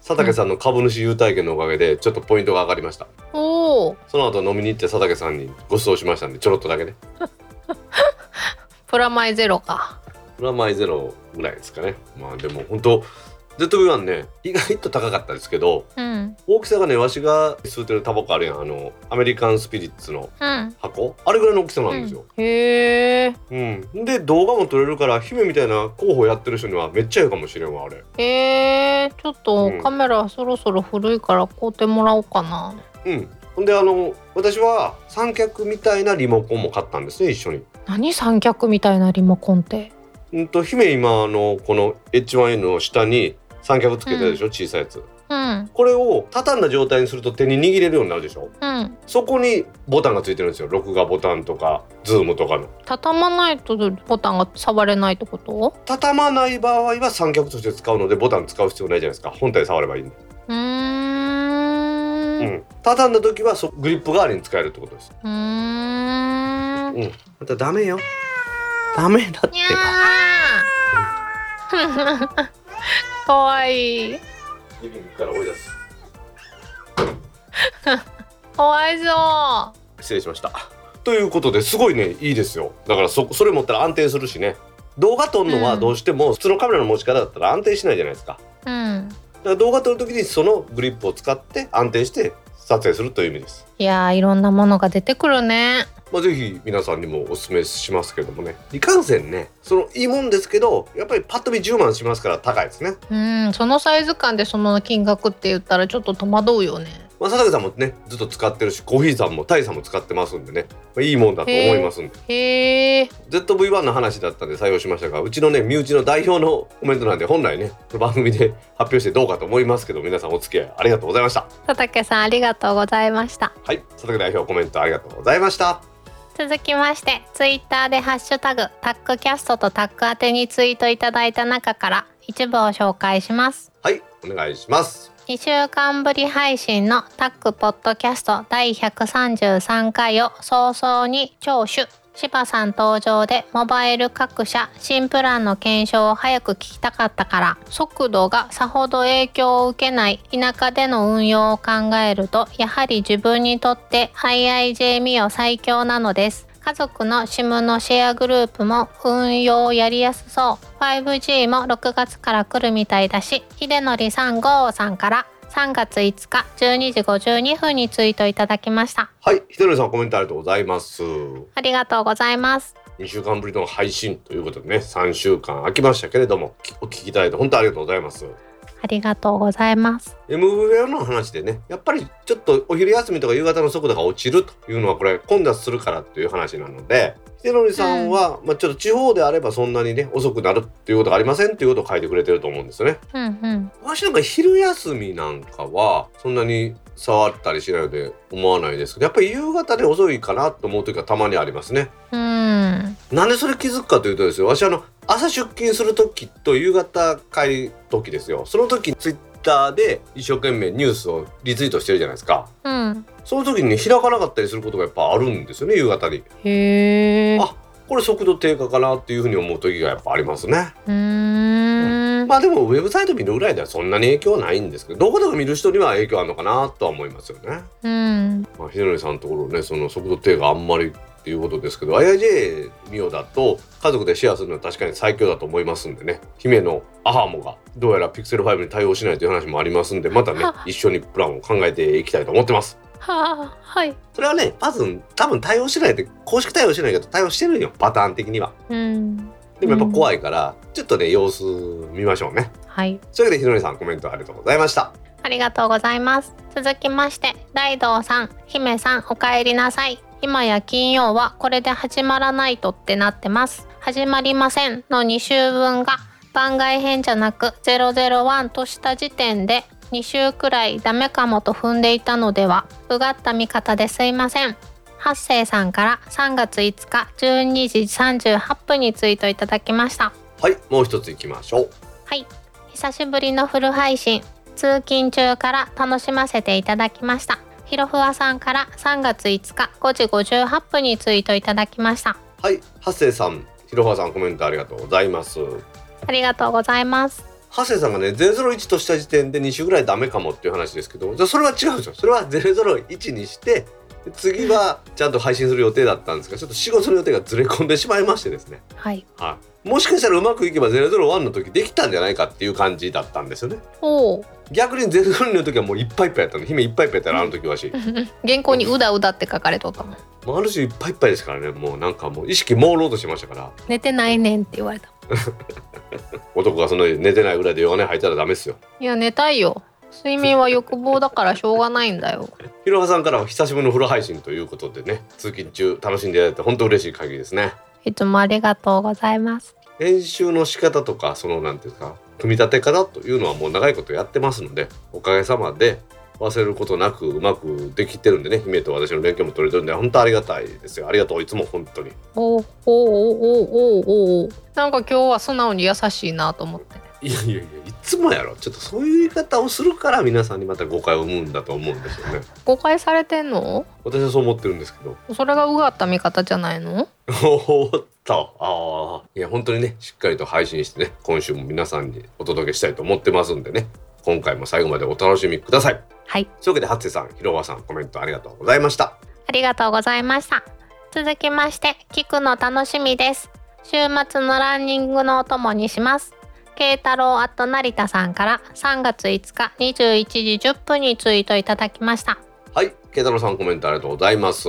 [SPEAKER 2] 佐竹さんの株主優待券のおかげでちょっとポイントが上がりました。
[SPEAKER 1] おお
[SPEAKER 2] その後飲みに行って佐竹さんにご馳走しましたんでちょろっとだけね
[SPEAKER 1] プラマイゼロか。
[SPEAKER 2] プラマイゼロぐらいですかね。まあでも本当 ZV-1 ね意外と高かったですけど
[SPEAKER 1] うん。
[SPEAKER 2] 大きさがねわしが吸ってるタバコあるやん。あのアメリカンスピリッツの
[SPEAKER 1] うん。
[SPEAKER 2] 箱。あれぐらいの大きさなんですよ、
[SPEAKER 1] へえ。
[SPEAKER 2] うん。で動画も撮れるから姫みたいな候補やってる人にはめっちゃいいかもしれんわあれ。
[SPEAKER 1] え。ー、ちょっと
[SPEAKER 2] うん。
[SPEAKER 1] カメラそろそろ古いから買うてもらおうかな。
[SPEAKER 2] うんほんであの私は三脚みたいなリモコンも買ったんですね一緒に。
[SPEAKER 1] 何三脚みたいなリモコンって？
[SPEAKER 2] うんと姫今あのこの H1N の下に三脚つけてるでしょ、小さいやつ。
[SPEAKER 1] うん。
[SPEAKER 2] これを畳んだ状態にすると手に握れるようになるでしょ。
[SPEAKER 1] うん。
[SPEAKER 2] そこにボタンがついてるんですよ。録画ボタンとかズームとかの。
[SPEAKER 1] 畳まないとボタンが触れないってこと？
[SPEAKER 2] 畳まない場合は三脚として使うのでボタン使う必要ないじゃないですか。本体触ればいいんで、
[SPEAKER 1] うーん。
[SPEAKER 2] う
[SPEAKER 1] うん。
[SPEAKER 2] ん、畳んだ時はそグリップ代わりに使えるってことです
[SPEAKER 1] うーん。
[SPEAKER 2] うんまたダメよダメだって
[SPEAKER 1] にゃー。かわいい。
[SPEAKER 2] リビングから追い出す
[SPEAKER 1] かわいそ
[SPEAKER 2] 失礼しましたということですごいねいいですよだからそそれ持ったら安定するしね動画撮るのは
[SPEAKER 1] うん
[SPEAKER 2] どうしても普通のカメラの持ち方だったら安定しないじゃないですか
[SPEAKER 1] う。うん。
[SPEAKER 2] だから動画撮る時にそのグリップを使って安定して撮影するという意味です
[SPEAKER 1] いやーいろんなものが出てくるね。
[SPEAKER 2] まあ、ぜひ皆さんにもお勧めしますけどもねいかんせんねそのいいもんですけどやっぱりパッと見10万しますから高いですね、
[SPEAKER 1] うん。そのサイズ感でその金額って言ったらちょっと戸惑うよね。
[SPEAKER 2] まあ、佐竹さんもねずっと使ってるしコーヒーさんもタイさんも使ってますんでね、まあ、いいもんだと思いますんで。
[SPEAKER 1] へえ。
[SPEAKER 2] ZV-1 の話だったんで採用しましたがうちのね身内の代表のコメントなんで本来ね番組で発表してどうかと思いますけど皆さんお付き合いありがとうございました。
[SPEAKER 1] 佐竹さんありがとうございました。
[SPEAKER 2] はい。佐竹代表コメントありがとうございました。
[SPEAKER 1] 続きましてツイッターでハッシュタグタックキャストとタック宛てにツイートいただいた中から一部を紹介します。
[SPEAKER 2] はい。お願いします
[SPEAKER 1] 2週間ぶり配信のタックポッドキャスト第133回を早々に聴取。柴さん登場でモバイル各社新プランの検証を早く聞きたかったから速度がさほど影響を受けない田舎での運用を考えるとやはり自分にとって IIJ ミオ最強なのです。家族の SIM のシェアグループも運用やりやすそう。5G も6月から来るみたいだし秀則さんゴーさんから3月5日12時52分にツイートいただきました。
[SPEAKER 2] はい秀則さんコメントありがとうございます。
[SPEAKER 1] ありがとうございます。
[SPEAKER 2] 2週間ぶりの配信ということでね3週間空きましたけれどもお聞きいただいて本当ありがとうございます
[SPEAKER 1] ありがとうございます。
[SPEAKER 2] MVR の話でねやっぱりちょっとお昼休みとか夕方の速度が落ちるというのはこれ混雑するからっていう話なので秀則さんは、うん、まあ、ちょっと地方であればそんなにね遅くなるっていうことがありませんっていうことを書いてくれてると思うんですよね。
[SPEAKER 1] うんうん、
[SPEAKER 2] 私なんか昼休みなんかはそんなに触ったりしないので思わないですけどやっぱり夕方で遅いかなと思う時はたまにありますね。
[SPEAKER 1] うん、
[SPEAKER 2] なんでそれ気づくかというとですよ私あの朝出勤する時と夕方帰る時ですよその時ツイッターで一生懸命ニュースをリツイートしてるじゃないですか。
[SPEAKER 1] うん、
[SPEAKER 2] その時に、ね、開かなかったりすることがやっぱあるんですよね夕方に。
[SPEAKER 1] へ
[SPEAKER 2] あこれ速度低下かなっていうふうに思う時がやっぱありますね。
[SPEAKER 1] うん
[SPEAKER 2] まあでもウェブサイト見るぐらいではそんなに影響はないんですけどどこでも見る人には影響あるのかなとは思いますよね。
[SPEAKER 1] うん、
[SPEAKER 2] まあ、秀則さんのところねその速度低下あんまりっていうことですけど IIJ ミオだと家族でシェアするのは確かに最強だと思いますんでね姫のアハモがどうやらピクセル5に対応しないという話もありますんでまたね一緒にプランを考えていきたいと思ってます。
[SPEAKER 1] はあ、はい。
[SPEAKER 2] それはね、まず多分対応しないって公式対応しないけど対応してるよパターン的には。
[SPEAKER 1] うん。
[SPEAKER 2] でもやっぱ怖いから、うん、ちょっとね様子見ましょうね。
[SPEAKER 1] はい。
[SPEAKER 2] それでひのりさんコメントありがとうございました。
[SPEAKER 1] ありがとうございます。続きまして、大道さん、姫さん、お帰りなさい。今や金曜はこれで始まらないとってなってます。始まりませんの2週分が番外編じゃなく001とした時点で2週くらいダメかもと踏んでいたのではうがった見方ですいません八世さんから3月5日12時38分にツイートいただきました。
[SPEAKER 2] はいもう一ついきましょう。
[SPEAKER 1] はい。久しぶりのフル配信通勤中から楽しませていただきました。ひろふわさんから3月5日5時58分にツイートいただきました。
[SPEAKER 2] はい八世さんひろふわさんコメントありがとうございます。
[SPEAKER 1] ありがとうございます。
[SPEAKER 2] ハセさんがね001とした時点で2週ぐらいダメかもっていう話ですけどじゃそれは違うんですよそれは001にして次はちゃんと配信する予定だったんですがちょっと仕事の予定がずれ込んでしまいましてですね。
[SPEAKER 1] はい、
[SPEAKER 2] はい、もしかしたらうまくいけば001の時できたんじゃないかっていう感じだったんですよね。
[SPEAKER 1] お
[SPEAKER 2] 逆に002の時はもういっぱいいっぱいやったの。姫いっぱいいっぱいやったらあの時はし。
[SPEAKER 1] 原稿に「うだうだ」って書かれとったもん
[SPEAKER 2] ある種いっぱいいっぱいですからね。もうなんかもう意識朦朧としましたから。
[SPEAKER 1] 寝てないねんって言われた。
[SPEAKER 2] 男がその寝てないぐらいで弱音吐いたらダメっすよ。
[SPEAKER 1] いや寝たいよ睡眠は欲望だからしょうがないんだよ。
[SPEAKER 2] ひろはさんからは久しぶりの風呂配信ということでね通勤中楽しんでいただいて本当嬉しい限りですね。
[SPEAKER 1] いつもありがとうございます。
[SPEAKER 2] 編集の仕方とかそのなんていうか組み立て方というのはもう長いことやってますのでおかげさまで忘れることなくうまくできてるんでね姫と私の連携も取れてるんで本当ありがたいですよ。ありがとういつも本当に。
[SPEAKER 1] おおおおおおなんか今日は素直に優しいなと思って
[SPEAKER 2] いやいやいやいつもやろ。ちょっとそういう言い方をするから皆さんにまた誤解を生むんだと思うんですよね。
[SPEAKER 1] 誤解されてんの？
[SPEAKER 2] 私はそう思ってるんですけど。
[SPEAKER 1] それがうがった見方じゃないの？
[SPEAKER 2] おっと。ああいや本当にねしっかりと配信してね今週も皆さんにお届けしたいと思ってますんでね。今回も最後までお楽しみください。
[SPEAKER 1] はい。
[SPEAKER 2] というわけで初瀬さん広川さんコメントありがとうございました。
[SPEAKER 1] ありがとうございました。続きまして聞くの楽しみです。週末のランニングのお供にします慶太郎アット成田さんから3月5日21時10分にツイートいただきました。
[SPEAKER 2] はい慶太郎さんコメントありがとうございます。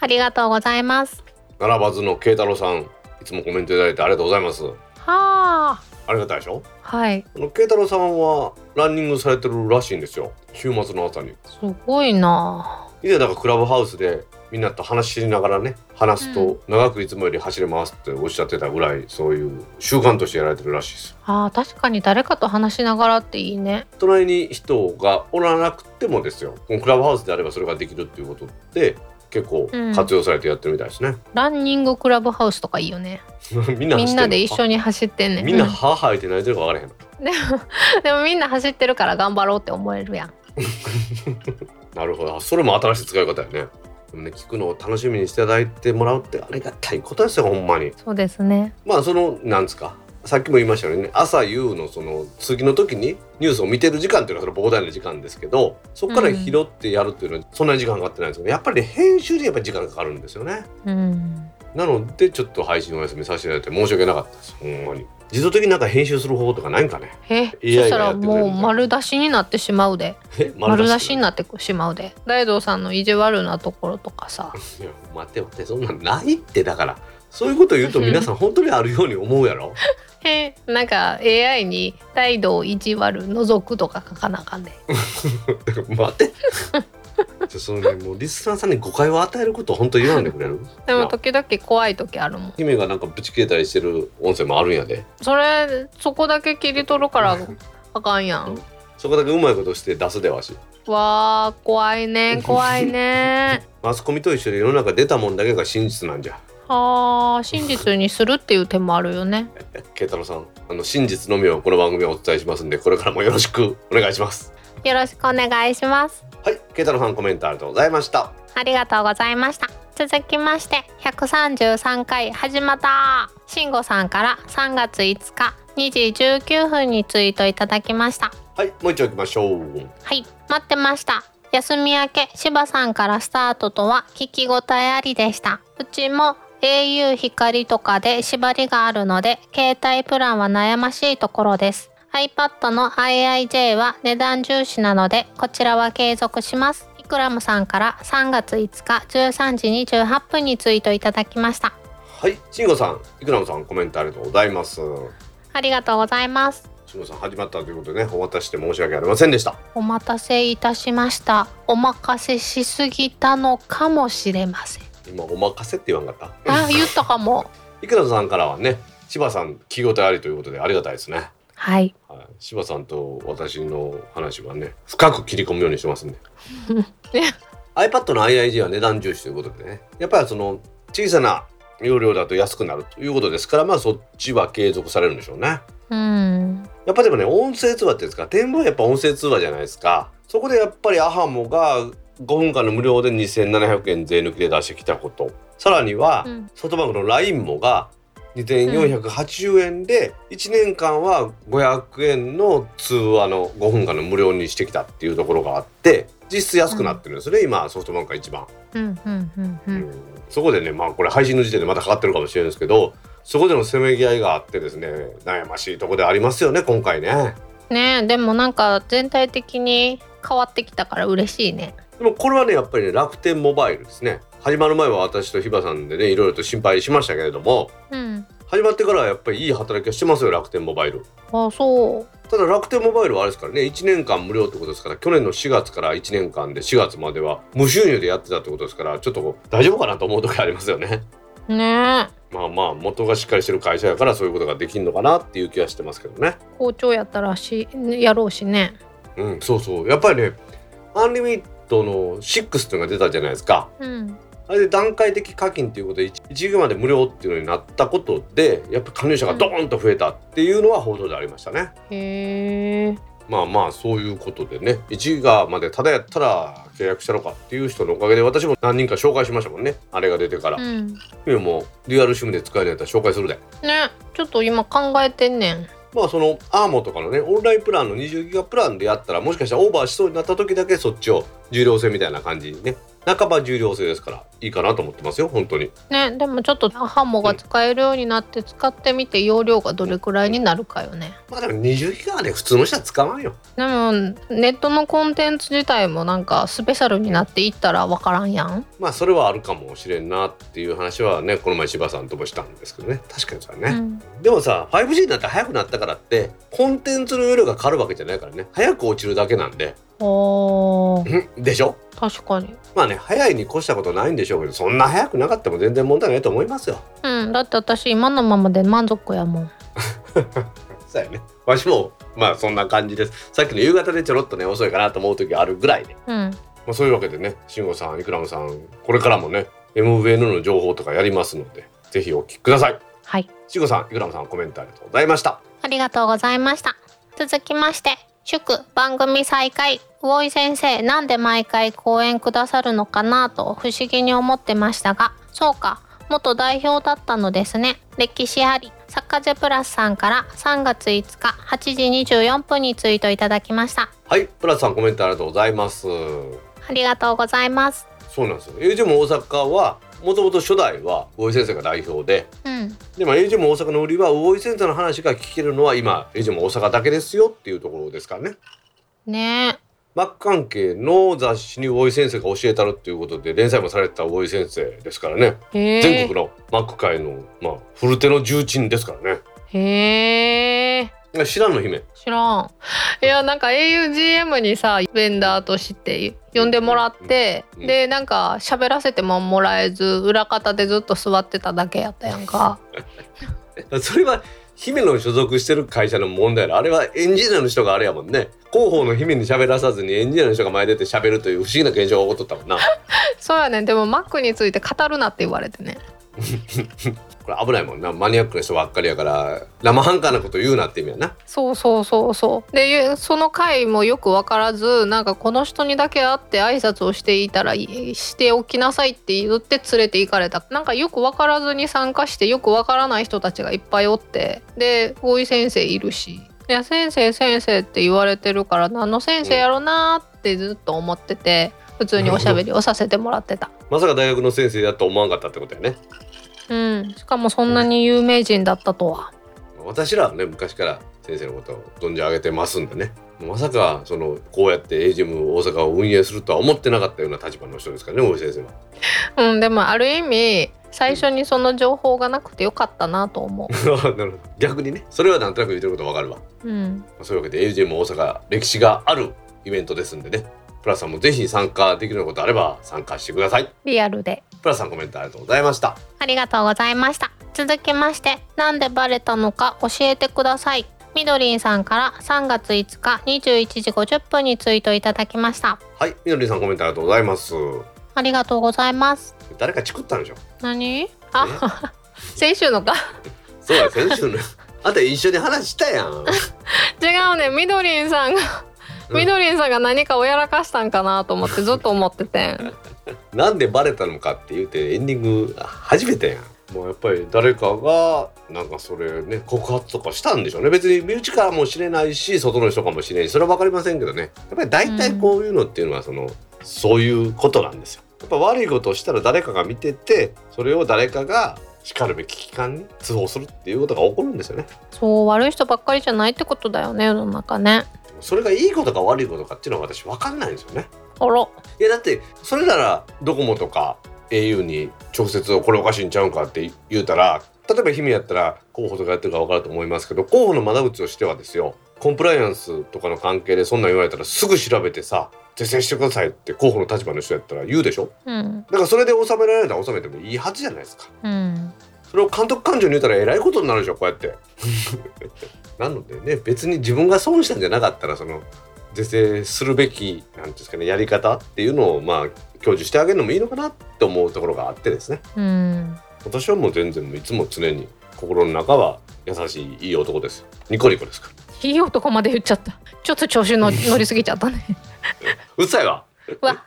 [SPEAKER 1] ありがとうございます。
[SPEAKER 2] 並ばずの慶太郎さんいつもコメントいただいてありがとうございます。は
[SPEAKER 1] あ。
[SPEAKER 2] ありがたいでしょ？
[SPEAKER 1] はい。
[SPEAKER 2] あの慶太郎さんはランニングされてるらしいんですよ。週末の朝に。
[SPEAKER 1] すごいな。
[SPEAKER 2] 以前だからクラブハウスでみんなと話しながらね話すと長くいつもより走れますっておっしゃってたぐらいそういう習慣としてやられてるらしいです。
[SPEAKER 1] あ確かに誰かと話しながらっていいね。
[SPEAKER 2] 隣に人がおらなくてもですよ。このクラブハウスであればそれができるっていうことって結構活用されてやってるみたいですね、うん、
[SPEAKER 1] ランニングクラブハウスとかいいよね。
[SPEAKER 2] みんな
[SPEAKER 1] みんなで一緒に走ってんね。
[SPEAKER 2] みんな歯生えて泣いてるか分からへん
[SPEAKER 1] でも でもみんな走ってるから頑張ろうって思えるやん。
[SPEAKER 2] なるほど。それも新しい使い方やねでもね聞くのを楽しみにしていただいてもらうってありがたいことですよほんまに。
[SPEAKER 1] そうですね。
[SPEAKER 2] まあそのなんですか。さっきも言いましたよね。朝夕のその通勤の時にニュースを見てる時間っていうのはその膨大な時間ですけどそこから拾ってやるっていうのはそんなに時間かかってないんですけどやっぱりね編集でやっぱり時間かかるんですよね。
[SPEAKER 1] うん。
[SPEAKER 2] なのでちょっと配信お休みさせていただいて申し訳なかったですほんまに自動的になんか編集する方法とかないんかね？
[SPEAKER 1] えそしたらもう丸出しになってしまうで。
[SPEAKER 2] え
[SPEAKER 1] 丸出し？に
[SPEAKER 2] な
[SPEAKER 1] なってしまうで。大道さんの意地悪なところとかさ。
[SPEAKER 2] いや待って待ってそんなんないってだから。そういうこと言うと皆さん本当にあるように思うやろ。
[SPEAKER 1] えなんか AI に「大道意地悪覗く」とか書かなあかんで。
[SPEAKER 2] 待って じゃそのねもうリスナーさんに誤解を与えることを本当言わんでくれる？
[SPEAKER 1] でも時々怖い時あるもん。
[SPEAKER 2] 姫がなんかブチ切れたりしてる音声もあるんやで。
[SPEAKER 1] それそこだけ切り取るからあかんやん。
[SPEAKER 2] そこだけうまいことして出すでわし。
[SPEAKER 1] わー怖いね怖いね。
[SPEAKER 2] マスコミと一緒で世の中出たもんだけが真実なんじゃ。
[SPEAKER 1] はあ真実にするっていう手もあるよね。
[SPEAKER 2] 慶太郎さんあの真実のみをこの番組はお伝えしますんでこれからもよろしくお願いします。
[SPEAKER 1] よろしくお願いします
[SPEAKER 2] はい慶太郎さんコメントありがとうございました。
[SPEAKER 1] ありがとうございました。続きまして133回始まった。慎吾さんから3月5日2時19分にツイートいただきました。
[SPEAKER 2] はいもう一丁行きましょう。
[SPEAKER 1] はい待ってました。休み明け柴さんからスタートとは聞き応えありでした。うちも au 光とかで縛りがあるので携帯プランは悩ましいところです iPad の IIJ は値段重視なのでこちらは継続します。イクラムさんから3月5日13時28分にツイートいただきました。
[SPEAKER 2] はい慎吾さんいくらもさんコメントありがとうございます。
[SPEAKER 1] ありがとうございます。
[SPEAKER 2] 慎吾さん始まったということでねお待たせして申し訳ありませんでした。
[SPEAKER 1] お待たせいたしました。お任せしすぎたのかもしれません。
[SPEAKER 2] 今お任せって言わんかった？
[SPEAKER 1] あ言ったかも。
[SPEAKER 2] いくらさんからはね柴さん聞き応えありということでありがたいですね
[SPEAKER 1] はい。
[SPEAKER 2] はい、柴さんと私の話はね深く切り込むようにしてますんで。iPad の IIG は値段重視ということでね。やっぱりその小さな容量だと安くなるということですからまあそっちは継続されるんでしょうね。
[SPEAKER 1] うん。
[SPEAKER 2] やっぱでもね音声通話っていうんですか展望はやっぱ音声通話じゃないですか。そこでやっぱりアハモが5分間の無料で2700円税抜きで出してきたこと。さらには、
[SPEAKER 1] うん。
[SPEAKER 2] ソフトバンクの LINE もが2480円で1年間は500円の通話の5分間の無料にしてきたっていうところがあって実質安くなってるんですね、今ソフトバンクが一番、
[SPEAKER 1] うんうんうんう
[SPEAKER 2] うん。んそこでねまあこれ配信の時点でまたかかってるかもしれないですけどそこでのせめぎ合いがあってですね悩ましいところでありますよね今回ね。
[SPEAKER 1] ねえでもなんか全体的に変わってきたから嬉しいね。
[SPEAKER 2] でもこれはねやっぱりね楽天モバイルですね始まる前は私と日バさんでねいろいろと心配しましたけれども
[SPEAKER 1] うん。
[SPEAKER 2] 始まってからはやっぱりいい働きをしてますよ楽天モバイル。
[SPEAKER 1] あそう。
[SPEAKER 2] ただ楽天モバイルはあれですからね1年間無料ってことですから去年の4月から1年間で4月までは無収入でやってたってことですからちょっと大丈夫かなと思う時ありますよね。
[SPEAKER 1] ね。え
[SPEAKER 2] まあまあ元がしっかりしてる会社やからそういうことができるのかなっていう気はしてますけどね。
[SPEAKER 1] 校長やったらしやろうしね。
[SPEAKER 2] うんそうそう。やっぱりねアンリミットの6っていうのが出たじゃないですか。
[SPEAKER 1] うん
[SPEAKER 2] あれで段階的課金っていうことで 1, 1ギガまで無料っていうのになったことでやっぱ加入者がドーンと増えたっていうのは報道でありましたね。
[SPEAKER 1] へえ
[SPEAKER 2] まあまあそういうことでね1ギガまでただやったら契約したのかっていう人のおかげで私も何人か紹介しましたもんねあれが出てから。
[SPEAKER 1] うん
[SPEAKER 2] いやもうデュアルシムで使えるやったら紹介するで。
[SPEAKER 1] ねちょっと今考えてんねん
[SPEAKER 2] まあそのアーモとかのねオンラインプランの20ギガプランでやったらもしかしたらオーバーしそうになった時だけそっちを重量制みたいな感じにね半ば重量制ですからいいかなと思ってますよ本当に。
[SPEAKER 1] ねでもちょっとハモが使えるようになって使ってみて容量がどれくらいになるかよね。
[SPEAKER 2] まあでも20ギガはね普通の人は使わんよ。
[SPEAKER 1] でもネットのコンテンツ自体もなんかスペシャルになっていったらわからんやん、
[SPEAKER 2] まあそれはあるかもしれんなっていう話はねこの前柴さんともしたんですけどね。確かにそうだね、
[SPEAKER 1] うん。
[SPEAKER 2] でもさ 5G になって速くなったからってコンテンツの容量が変わるわけじゃないからね。早く落ちるだけなんででしょ？
[SPEAKER 1] 確かに。
[SPEAKER 2] まあね早いに越したことないんでしょうけどそんな早くなかったも全然問題ないと思いますよ。
[SPEAKER 1] うん。だって私今のままで満足やもん。
[SPEAKER 2] そうやね。わしもまあそんな感じです。さっきの夕方でちょろっとね遅いかなと思う時あるぐらいで、
[SPEAKER 1] うん。
[SPEAKER 2] まあ、そういうわけでね慎吾さんイクラムさんこれからもね MVN の情報とかやりますのでぜひお聞きください。
[SPEAKER 1] はい。
[SPEAKER 2] 慎吾さんイクラムさんコメントありがとうございました。
[SPEAKER 1] ありがとうございました。続きまして祝番組再開魚井先生なんで毎回講演くださるのかなと不思議に思ってましたが。そうか元代表だったのですね。歴史ありサッカーゼプラスさんから3月5日8時24分にツイートいただきました。
[SPEAKER 2] はいプラスさんコメントありがとうございます。
[SPEAKER 1] ありがとうございます。
[SPEAKER 2] そうなんですよ。AJ も大阪はもともと初代は魚井先生が代表で
[SPEAKER 1] うん。
[SPEAKER 2] でも AJ も大阪の売りは魚井先生の話が聞けるのは今 AJ も大阪だけですよっていうところですからね。
[SPEAKER 1] ね。
[SPEAKER 2] マック関係の雑誌に魚井先生が教えたるっていうことで連載もされてた魚井先生ですからね。全国のマック界のまあ古手の重鎮ですからね。
[SPEAKER 1] へえ。
[SPEAKER 2] 知らんの姫。
[SPEAKER 1] 知らん。いやなんか augm にさベンダーとして呼んでもらって、
[SPEAKER 2] うんうん
[SPEAKER 1] でなんか喋らせてももらえず裏方でずっと座ってただけやったやんか。
[SPEAKER 2] それは姫の所属してる会社の問題あれはエンジニアの人があれやもんね。広報の姫に喋らさずにエンジニアの人が前出て喋るという不思議な現象が起こっとったもんな。
[SPEAKER 1] そうやねでもマックについて語るなって言われてね
[SPEAKER 2] これ危ないもんな。マニアックな人ばっかりやから生半可なこと言うなって意味やな。
[SPEAKER 1] そうそうそうそう。でその回もよく分からずなんかこの人にだけ会って挨拶をしていたらいしておきなさいって言って連れて行かれた。なんかよく分からずに参加してよく分からない人たちがいっぱいおって。で大井先生いるし。いや先生先生って言われてるから何の先生やろなーってずっと思ってて普通におしゃべりをさせてもらってた。
[SPEAKER 2] まさか大学の先生だと思わんかったってことやね
[SPEAKER 1] うん、しかもそんなに有名人だったとは。
[SPEAKER 2] 私らはね昔から先生のことを存じ上げてますんでね。まさかそのこうやって AGM 大阪を運営するとは思ってなかったような立場の人ですからね大井先生は。
[SPEAKER 1] うん、でもある意味最初にその情報がなくてよかったなと思
[SPEAKER 2] なるほど。逆にねそれはなんとなく言ってることわかるわ。
[SPEAKER 1] う。うん、
[SPEAKER 2] そういうわけで AGM 大阪歴史があるイベントですんでねプラスさんもぜひ参加できるようなことあれば参加してください
[SPEAKER 1] リアルで。
[SPEAKER 2] プラスさんコメントありがとうございました
[SPEAKER 1] ありがとうございました。続きまして、なんでバレたのか教えてください。みどりんさんから3月5日21時50分にツイートいただきました。
[SPEAKER 2] はいみのりさんコメントありがとうございます
[SPEAKER 1] ありがとうございます。
[SPEAKER 2] 誰かチクったんでしょ？
[SPEAKER 1] 何？あ、先週のか？
[SPEAKER 2] そうだ先週のあんた一緒に話したやん
[SPEAKER 1] 違うね、みどりんさんが、
[SPEAKER 2] うん
[SPEAKER 1] みどりんさんが何かをやらかしたんかなと思ってずっと思ってて。
[SPEAKER 2] なんでバレたのかって言うてエンディング初めてやん。もうやっぱり誰かがなんかそれね告発とかしたんでしょうね。別に身内かもしれないし外の人かもしれないそれは分かりませんけどね。やっぱり大体こういうのっていうのはその、そういうことなんですよ。やっぱ悪いことをしたら誰かが見ててそれを誰かがしかるべき機関に通報するっていうことが起こるんですよね
[SPEAKER 1] そう、悪い人ばっかりじゃないってことだよね、世の中ね。
[SPEAKER 2] それがいいことか悪いことかっていうのは私分かんないんですよね
[SPEAKER 1] あら。
[SPEAKER 2] いやだってそれならドコモとか au に直接これおかしいんちゃうんかって言うたら例えば姫やったら候補とかやってるか分かると思いますけど候補の窓口としてはですよコンプライアンスとかの関係でそんなん言われたらすぐ調べてさ是正してくださいって候補の立場の人やったら言うでしょ？
[SPEAKER 1] うん。
[SPEAKER 2] だからそれで収められたら収めてもいいはずじゃないですか。
[SPEAKER 1] うん。
[SPEAKER 2] それを監督官庁に言うたらえらいことになるでしょこうやって。なのでね。別に自分が損したんじゃなかったらその是正するべきなんていうんですかねやり方っていうのをまあ享受してあげるのもいいのかなって思うところがあってですね。
[SPEAKER 1] うん。
[SPEAKER 2] 私はもう全然いつも常に心の中は優しいいい男です。ニコニコですから
[SPEAKER 1] いい男まで言っちゃった。ちょっと調子の乗りすぎちゃったね。
[SPEAKER 2] うっさいわ
[SPEAKER 1] うわ。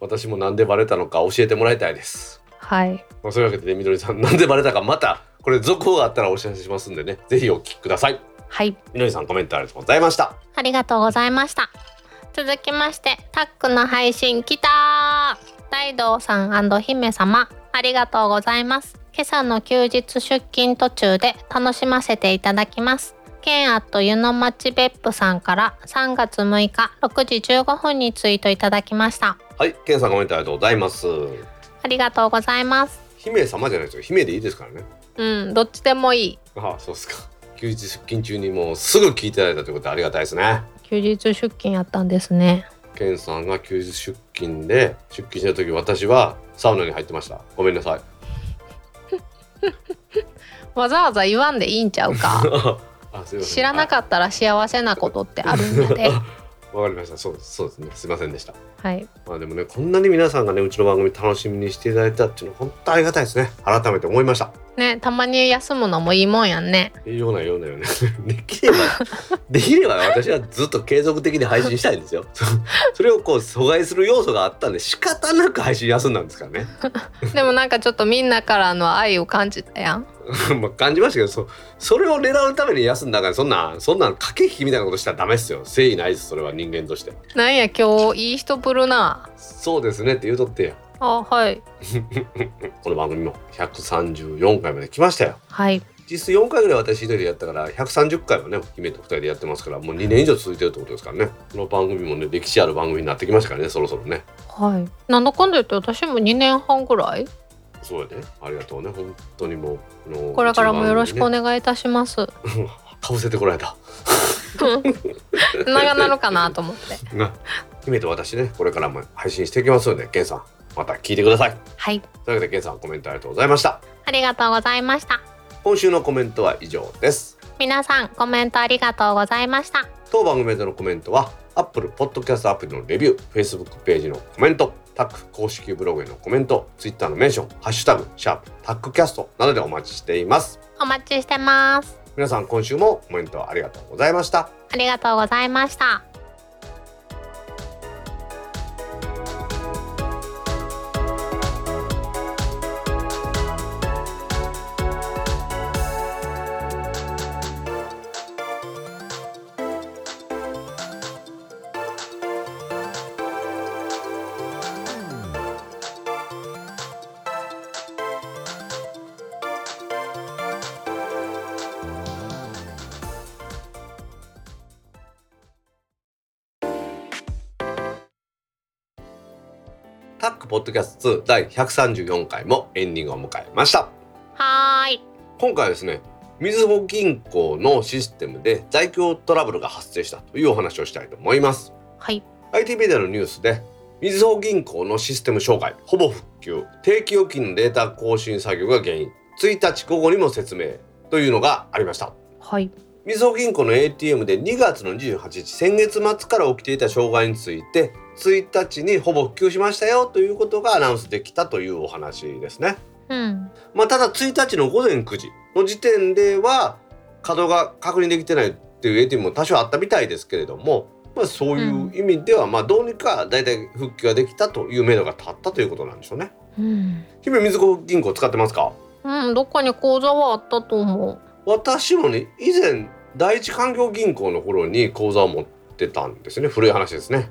[SPEAKER 2] 私もなんでバレたのか教えてもらいたいです、
[SPEAKER 1] はい。
[SPEAKER 2] まあ、そういうわけでねみどりさんなんでバレたかまたこれ続報があったらお知らせしますんでねぜひお聞きください
[SPEAKER 1] はい。
[SPEAKER 2] みどりさんコメントありがとうございました
[SPEAKER 1] ありがとうございました。続きまして、タックの配信来たー大道さん姫様、ありがとうございます。今朝の休日出勤途中で楽しませていただきます。ケンアット湯の町別府さんから3月6日6時15分にツイートいただきました。
[SPEAKER 2] はい、ケンさんコメントありがとうございます。
[SPEAKER 1] ありがとうございます。
[SPEAKER 2] 姫様じゃないですよ。姫でいいですからね。
[SPEAKER 1] うん、どっちでもいい。
[SPEAKER 2] ああ、そうですか。休日出勤中にもうすぐ聞いていただいたということでありがたいですね。
[SPEAKER 1] 休日出勤やったんですね。
[SPEAKER 2] ケンさんが休日出勤で出勤した時私はサウナに入ってました。ごめんなさい。
[SPEAKER 1] わざわざ言わんでいいんちゃうか。
[SPEAKER 2] あ、すいません。
[SPEAKER 1] 知らなかったら幸せなことってあるんだで。
[SPEAKER 2] あ わかりました。そう。そうですね。すいませんでした。
[SPEAKER 1] はい。
[SPEAKER 2] まあでもね、こんなに皆さんがね、うちの番組楽しみにしていただいたっていうのは本当ありがたいですね。改めて思いました。
[SPEAKER 1] ねたまに休むのもいいもんやんね。
[SPEAKER 2] いいようなようなよね。できれば できれば私はずっと継続的に配信したいんですよ。そ それをこう阻害する要素があったんで仕方なく配信休んだんですからね。
[SPEAKER 1] でもなんかちょっとみんなからの愛を感じたやん。
[SPEAKER 2] まあ感じましたけどそそれを狙うために休んだからそんなそんな駆け引きみたいなことしたらダメですよ。誠意ないですそれは人間として。
[SPEAKER 1] なんや今日いい人ぶるな。
[SPEAKER 2] そうですねって言うとってや
[SPEAKER 1] あはい。
[SPEAKER 2] この番組も134回まで来ましたよ。
[SPEAKER 1] はい。
[SPEAKER 2] 実質4回ぐらい私一人でやったから130回はね姫と2人でやってますからもう2年以上続いてるってことですからね。この番組もね歴史ある番組になってきましたからねそろそろね。
[SPEAKER 1] はい。なんだかんだ言って私も2年半ぐらい？
[SPEAKER 2] そうやねありがとうね。本当にもうあの
[SPEAKER 1] これからもよろしくお
[SPEAKER 2] ね
[SPEAKER 1] 願いいたします。
[SPEAKER 2] かぶせてこられた。
[SPEAKER 1] 長なるかなと思って。
[SPEAKER 2] な。姫と私ねこれからも配信していきますのでケンさんまた聞いてください。
[SPEAKER 1] はい。
[SPEAKER 2] というわけでケンさんコメントありがとうございました。
[SPEAKER 1] ありがとうございました。
[SPEAKER 2] 今週のコメントは以上です。
[SPEAKER 1] 皆さんコメントありがとうございました。
[SPEAKER 2] 当番組でのコメントは Apple Podcast アプリのレビュー Facebook ページのコメントタック公式ブログへのコメント Twitter のメンション「ハッシュタグシャープタックキャスト」などでお待ちしています。
[SPEAKER 1] お待ちしてます。
[SPEAKER 2] 皆さん今週もコメントありがとうございました。
[SPEAKER 1] ありがとうございました
[SPEAKER 2] ドキャスト2第134回もエンディングを迎えました。
[SPEAKER 1] はーい。
[SPEAKER 2] 今回はですねみずほ銀行のシステムで在京トラブルが発生したというお話をしたいと思います。
[SPEAKER 1] はい。
[SPEAKER 2] IT メディアのニュースでみずほ銀行のシステム障害ほぼ復旧定期預金のデータ更新作業が原因1日午後にも説明というのがありました。
[SPEAKER 1] はい。
[SPEAKER 2] みずほ銀行の ATM で2月の28日先月末から起きていた障害について1日にほぼ復旧しましたよということがアナウンスできたというお話ですね。
[SPEAKER 1] うん
[SPEAKER 2] まあ、ただ1日の午前9時の時点では稼働が確認できてないっていう ATM も多少あったみたいですけれども、まあ、そういう意味ではまあどうにか大体復旧ができたという目処が立ったということなんでしょうね。
[SPEAKER 1] うん、
[SPEAKER 2] 姫みずほ銀行使ってますか？
[SPEAKER 1] うん、どっかに口座はあったと思う
[SPEAKER 2] 私もね以前第一環境銀行の頃に口座を持ってたんですね古い話ですね。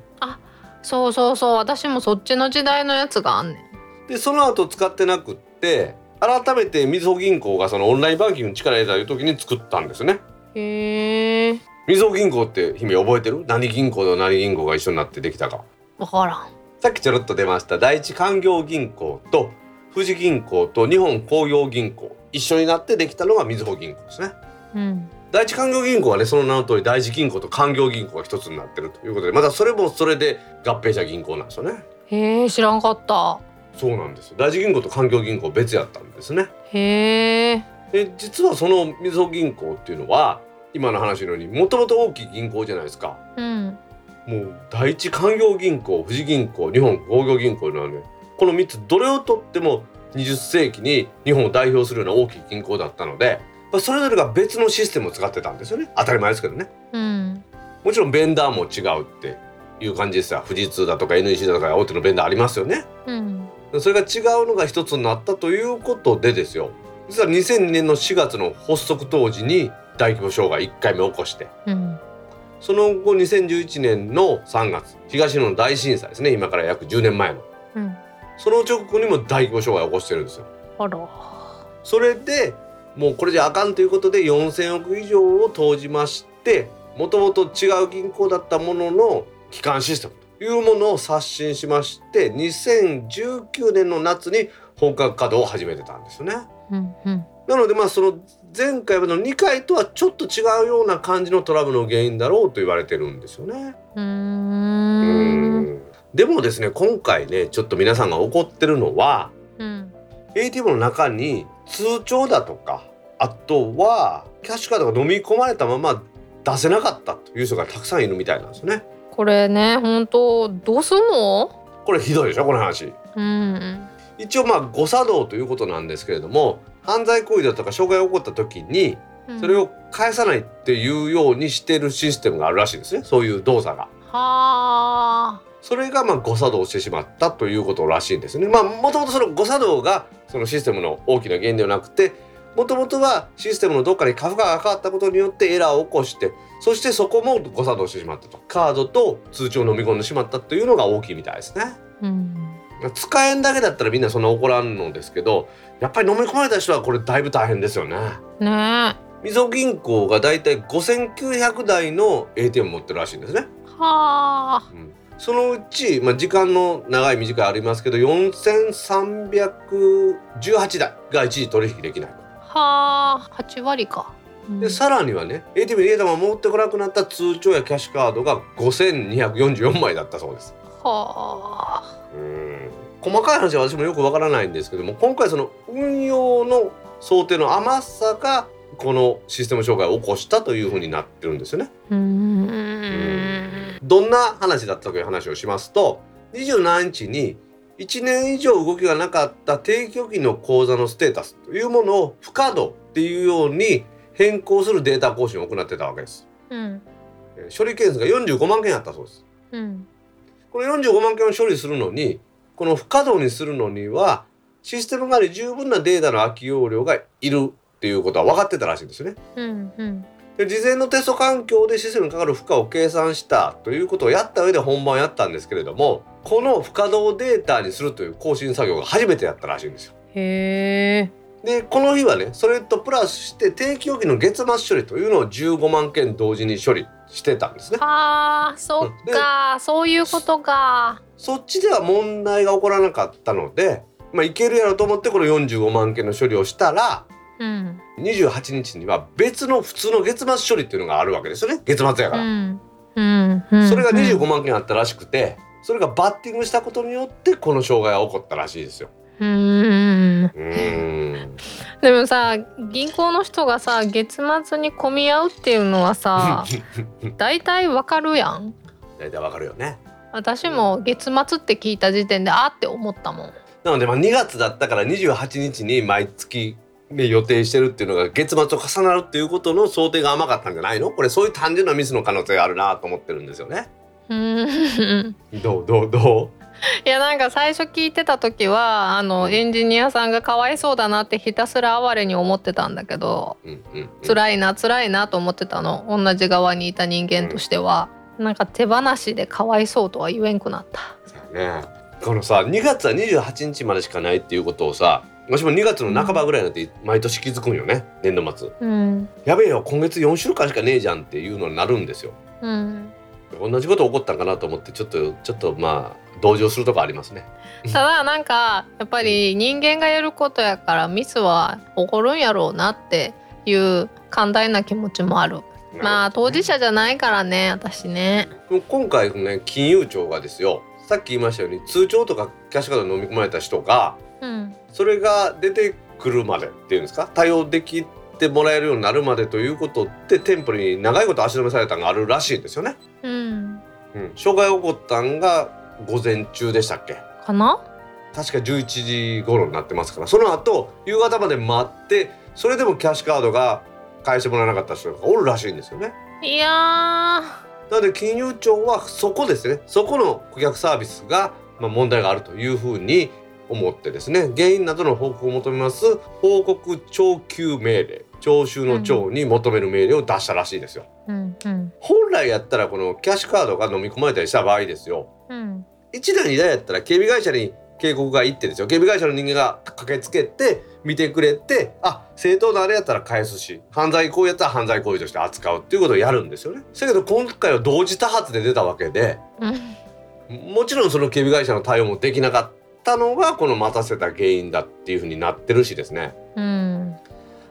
[SPEAKER 1] そうそうそう。私もそっちの時代のやつがあんねん。
[SPEAKER 2] でその後使ってなくって改めてみずほ銀行がそのオンラインバンキングに力入れたいう時に作ったんですね。
[SPEAKER 1] へえ。
[SPEAKER 2] みずほ銀行って姫覚えてる？何銀行と何銀行が一緒になってできたか。
[SPEAKER 1] 分からん。
[SPEAKER 2] さっきちょろっと出ました。第一環業銀行と富士銀行と日本工業銀行。一緒になってできたのがみずほ銀行ですね。
[SPEAKER 1] うん
[SPEAKER 2] 第一環業銀行はねその名の通り第一銀行と環業銀行が一つになってるということでまたそれもそれで合併した銀行なんですよね。
[SPEAKER 1] へえ知らんかった。
[SPEAKER 2] そうなんですよ。第一銀行と環業銀行別やったんですね。
[SPEAKER 1] へえ。
[SPEAKER 2] で実はそのみずほ銀行っていうのは今の話のようにもともと大きい銀行じゃないですか。
[SPEAKER 1] うん。
[SPEAKER 2] もう第一環業銀行富士銀行日本工業銀行のねこの3つどれをとっても20世紀に日本を代表するような大きい銀行だったのでまあそれぞれが別のシステムを使ってたんですよね。当たり前ですけどね。
[SPEAKER 1] うん。
[SPEAKER 2] もちろんベンダーも違うっていう感じですよ。富士通だとか NEC だとか大手のベンダーありますよね。
[SPEAKER 1] うん。
[SPEAKER 2] それが違うのが一つになったということでですよ。実は2002年の4月の発足当時に大規模障害1回目起こして。
[SPEAKER 1] うん。
[SPEAKER 2] その後2011年の3月東日本大震災ですね。今から約10年前の。
[SPEAKER 1] うん。
[SPEAKER 2] その直後にも大規模障害を起こしてるんですよ。
[SPEAKER 1] あら。
[SPEAKER 2] それでもうこれじゃあかんということで4000億以上を投じましてもともと違う銀行だったものの基幹システムというものを刷新しまして2019年の夏に本格稼働を始めてたんですよね。
[SPEAKER 1] うんうん
[SPEAKER 2] なのでまあその前回の2回とはちょっと違うような感じのトラブルの原因だろうと言われてるんですよね。
[SPEAKER 1] う
[SPEAKER 2] んでもですね今回ねちょっと皆さんが怒ってるのは
[SPEAKER 1] うん
[SPEAKER 2] ATM の中に通帳だとかあとはキャッシュカードが飲み込まれたまま出せなかったという人がたくさんいるみたいなんですよね。
[SPEAKER 1] これね本当どうすんの？
[SPEAKER 2] これひどいでしょこの話。
[SPEAKER 1] うん
[SPEAKER 2] 一応まあ誤作動ということなんですけれども犯罪行為だとか障害が起こった時に
[SPEAKER 1] うん
[SPEAKER 2] それを返さないっていうようにしてるシステムがあるらしいんですねそういう動作が。
[SPEAKER 1] はあ
[SPEAKER 2] それがまあ誤作動してしまったということらしいんですね。まあもともとその誤作動がそのシステムの大きな原因ではなくてもともとはシステムのどっかに過負荷がかかったことによってエラーを起こしてそしてそこも誤作動してしまったとカードと通帳を飲み込んでしまったというのが大きいみたいですね。
[SPEAKER 1] うん
[SPEAKER 2] 使えんだけだったらみんなそんな怒らんのですけどやっぱり飲み込まれた人はこれだいぶ大変ですよね。
[SPEAKER 1] ね
[SPEAKER 2] みずほ銀行がだいたい5900台の ATM 持ってるらしいんですね。
[SPEAKER 1] えはあ
[SPEAKER 2] うんそのうち、まあ、時間の長い短いありますけど4318台が一時取引できない。
[SPEAKER 1] はあ8割かうん
[SPEAKER 2] でさらにはね ATM に入れたまま持ってこなくなった通帳やキャッシュカードが5244枚だったそうです。
[SPEAKER 1] はあ
[SPEAKER 2] うん細かい話は私もよくわからないんですけども今回その運用の想定の甘さがこのシステム障害を起こしたというふうになってるんですよね。
[SPEAKER 1] うーん
[SPEAKER 2] どんな話だったという話をしますと27日に1年以上動きがなかった定期預金の口座のステータスというものを不稼働っていうように変更するデータ更新を行ってたわけです。
[SPEAKER 1] うん
[SPEAKER 2] えー処理件数が45万件あったそうです。
[SPEAKER 1] うん
[SPEAKER 2] この45万件を処理するのにこの不稼働にするのにはシステム側に十分なデータの空き容量がいるっていうことは分かってたらしいんですよね。
[SPEAKER 1] うんうん
[SPEAKER 2] で事前のテスト環境でシステムにかかる負荷を計算したということをやった上で本番やったんですけれどもこの不稼働データにするという更新作業が初めてやったらしいんですよ。
[SPEAKER 1] へえ
[SPEAKER 2] でこの日はねそれとプラスして定期預金の月末処理というのを15万件同時に処理してたんですね。
[SPEAKER 1] あーそっかそういうことか
[SPEAKER 2] そっちでは問題が起こらなかったので、まあ、いけるやろと思ってこの45万件の処理をしたら
[SPEAKER 1] うん。
[SPEAKER 2] 28日には別の普通の月末処理っていうのがあるわけですよね。月末やから。
[SPEAKER 1] うん。うん。うん。
[SPEAKER 2] それが25万件あったらしくてそれがバッティングしたことによってこの障害が起こったらしいですよ。
[SPEAKER 1] うん。でもさ銀行の人がさ月末に混み合うっていうのはさ 大体わかるやん。
[SPEAKER 2] 大体わかるよね。
[SPEAKER 1] 私も月末って聞いた時点であって思ったもん。
[SPEAKER 2] なのでまあ2月だったから28日に毎月ね予定してるっていうのが月末と重なるっていうことの想定が甘かったんじゃないの？これそういう単純なミスの可能性があるなと思ってるんですよね。
[SPEAKER 1] うーん。
[SPEAKER 2] どうどうど
[SPEAKER 1] いやなんか最初聞いてた時はあのエンジニアさんがかわいそうだなってひたすら哀れに思ってたんだけど
[SPEAKER 2] う、うんうんうん、
[SPEAKER 1] 辛いな辛いなと思ってたの。同じ側にいた人間としては、なんか手放しでかわいそうとは言えんくなった。
[SPEAKER 2] ね。このさ2月は28日までしかないっていうことをさ私も2月の半ばぐらいになって毎年気づくんよね年度末。
[SPEAKER 1] うん。
[SPEAKER 2] やべえよ今月4週間しかねえじゃんっていうのになるんですよ。
[SPEAKER 1] うん。
[SPEAKER 2] 同じこと起こったんかなと思ってちょっとちょっとまあ同情するとこありますね。
[SPEAKER 1] ただなんかやっぱり人間がやることやからミスは起こるんやろうなっていう寛大な気持ちもある。まあ当事者じゃないからね私ね。
[SPEAKER 2] 今回ね金融庁がですよさっき言いましたように通帳とかキャッシュカード飲み込まれた人が
[SPEAKER 1] うん。
[SPEAKER 2] それが出てくるまでっていうんですか？対応できてもらえるようになるまでということって店舗に長いこと足止めされたのがあるらしいんですよね。
[SPEAKER 1] うん。
[SPEAKER 2] うん、障害起こったんが午前中でしたっけ？
[SPEAKER 1] かな？
[SPEAKER 2] 確か11時頃になってますから。その後夕方まで待ってそれでもキャッシュカードが返してもらわなかった人がおるらしいんですよね。
[SPEAKER 1] いやー。
[SPEAKER 2] なので金融庁はそこですね。そこの顧客サービスが、まあ、問題があるというふうに思ってですね原因などの報告を求めます報告徴求命令徴収の徴に求める命令を出したらしいですよ。
[SPEAKER 1] うんうん。
[SPEAKER 2] 本来やったらこのキャッシュカードが飲み込まれたりした場合ですよ。
[SPEAKER 1] うん。
[SPEAKER 2] 1台2台やったら警備会社に警告が行ってですよ。警備会社の人間が駆けつけて見てくれてあ正当なあれやったら返すし犯罪行為やったら犯罪行為として扱うっていうことをやるんですよね。だけど今回は同時多発で出たわけで
[SPEAKER 1] うん。
[SPEAKER 2] もちろんその警備会社の対応もできなかったのがこの待たせた原因だっていうふうになってるしですね。
[SPEAKER 1] うん。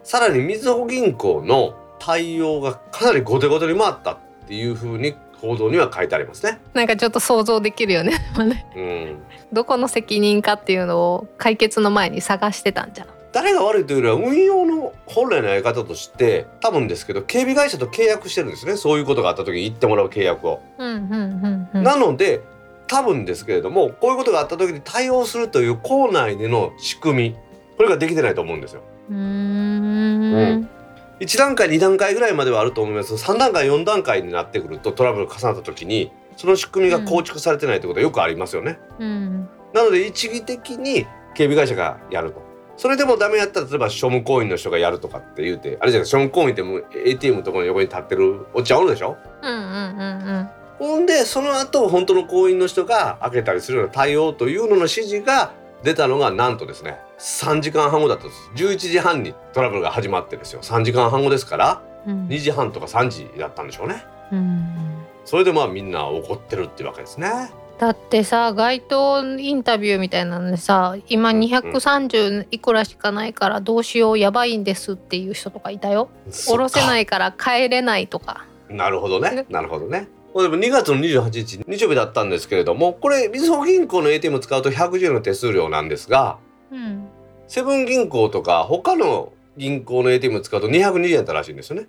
[SPEAKER 2] さらにみずほ銀行の対応がかなり後手後手に回ったっていうふうに報道には書いてありますね。
[SPEAKER 1] なんかちょっと想像できるよ ね。
[SPEAKER 2] うん。
[SPEAKER 1] どこの責任かっていうのを解決の前に探してたんじゃん。
[SPEAKER 2] 誰が悪いというよりは運用の本来のやり方として多分ですけど警備会社と契約してるんですね。そういうことがあった時に行ってもらう契約を。なので多分ですけれどもこういうことがあった時に対応するという校内での仕組みこれができてないと思うんですよ。
[SPEAKER 1] うーん
[SPEAKER 2] 1段階2段階ぐらいまではあると思います3段階4段階になってくるとトラブルが重なった時にその仕組みが構築されてないってことはよくありますよね。
[SPEAKER 1] うん
[SPEAKER 2] なので一義的に警備会社がやると。それでもダメやったら例えば庶務行員の人がやるとかって言うてあれじゃない庶務行員ってもう ATM のところの横に立ってるおっちゃんおるでしょ？
[SPEAKER 1] うんうんうん
[SPEAKER 2] ほんでその後本当の行員の人が開けたりするような対応というのの指示が出たのがなんとですね3時間半後だったんです。11時半にトラブルが始まってですよ。3時間半後ですから
[SPEAKER 1] うん。
[SPEAKER 2] 2時半とか3時だったんでしょうね。
[SPEAKER 1] うん。
[SPEAKER 2] それでまあみんな怒ってるっていうわけですね。
[SPEAKER 1] だってさ街頭インタビューみたいなのでさ今230いくらしかないからどうしようやばいんですっていう人とかいたよ。下ろせ
[SPEAKER 2] い
[SPEAKER 1] ないから帰れないとか。
[SPEAKER 2] なるほどね。
[SPEAKER 1] ね。
[SPEAKER 2] なるほどねこれでも2月の28日日曜日だったんですけれどもこれみずほ銀行の ATM 使うと110円の手数料なんですが
[SPEAKER 1] うん。
[SPEAKER 2] セブン銀行とか他の銀行の ATM 使うと220円だったらしいんですよね。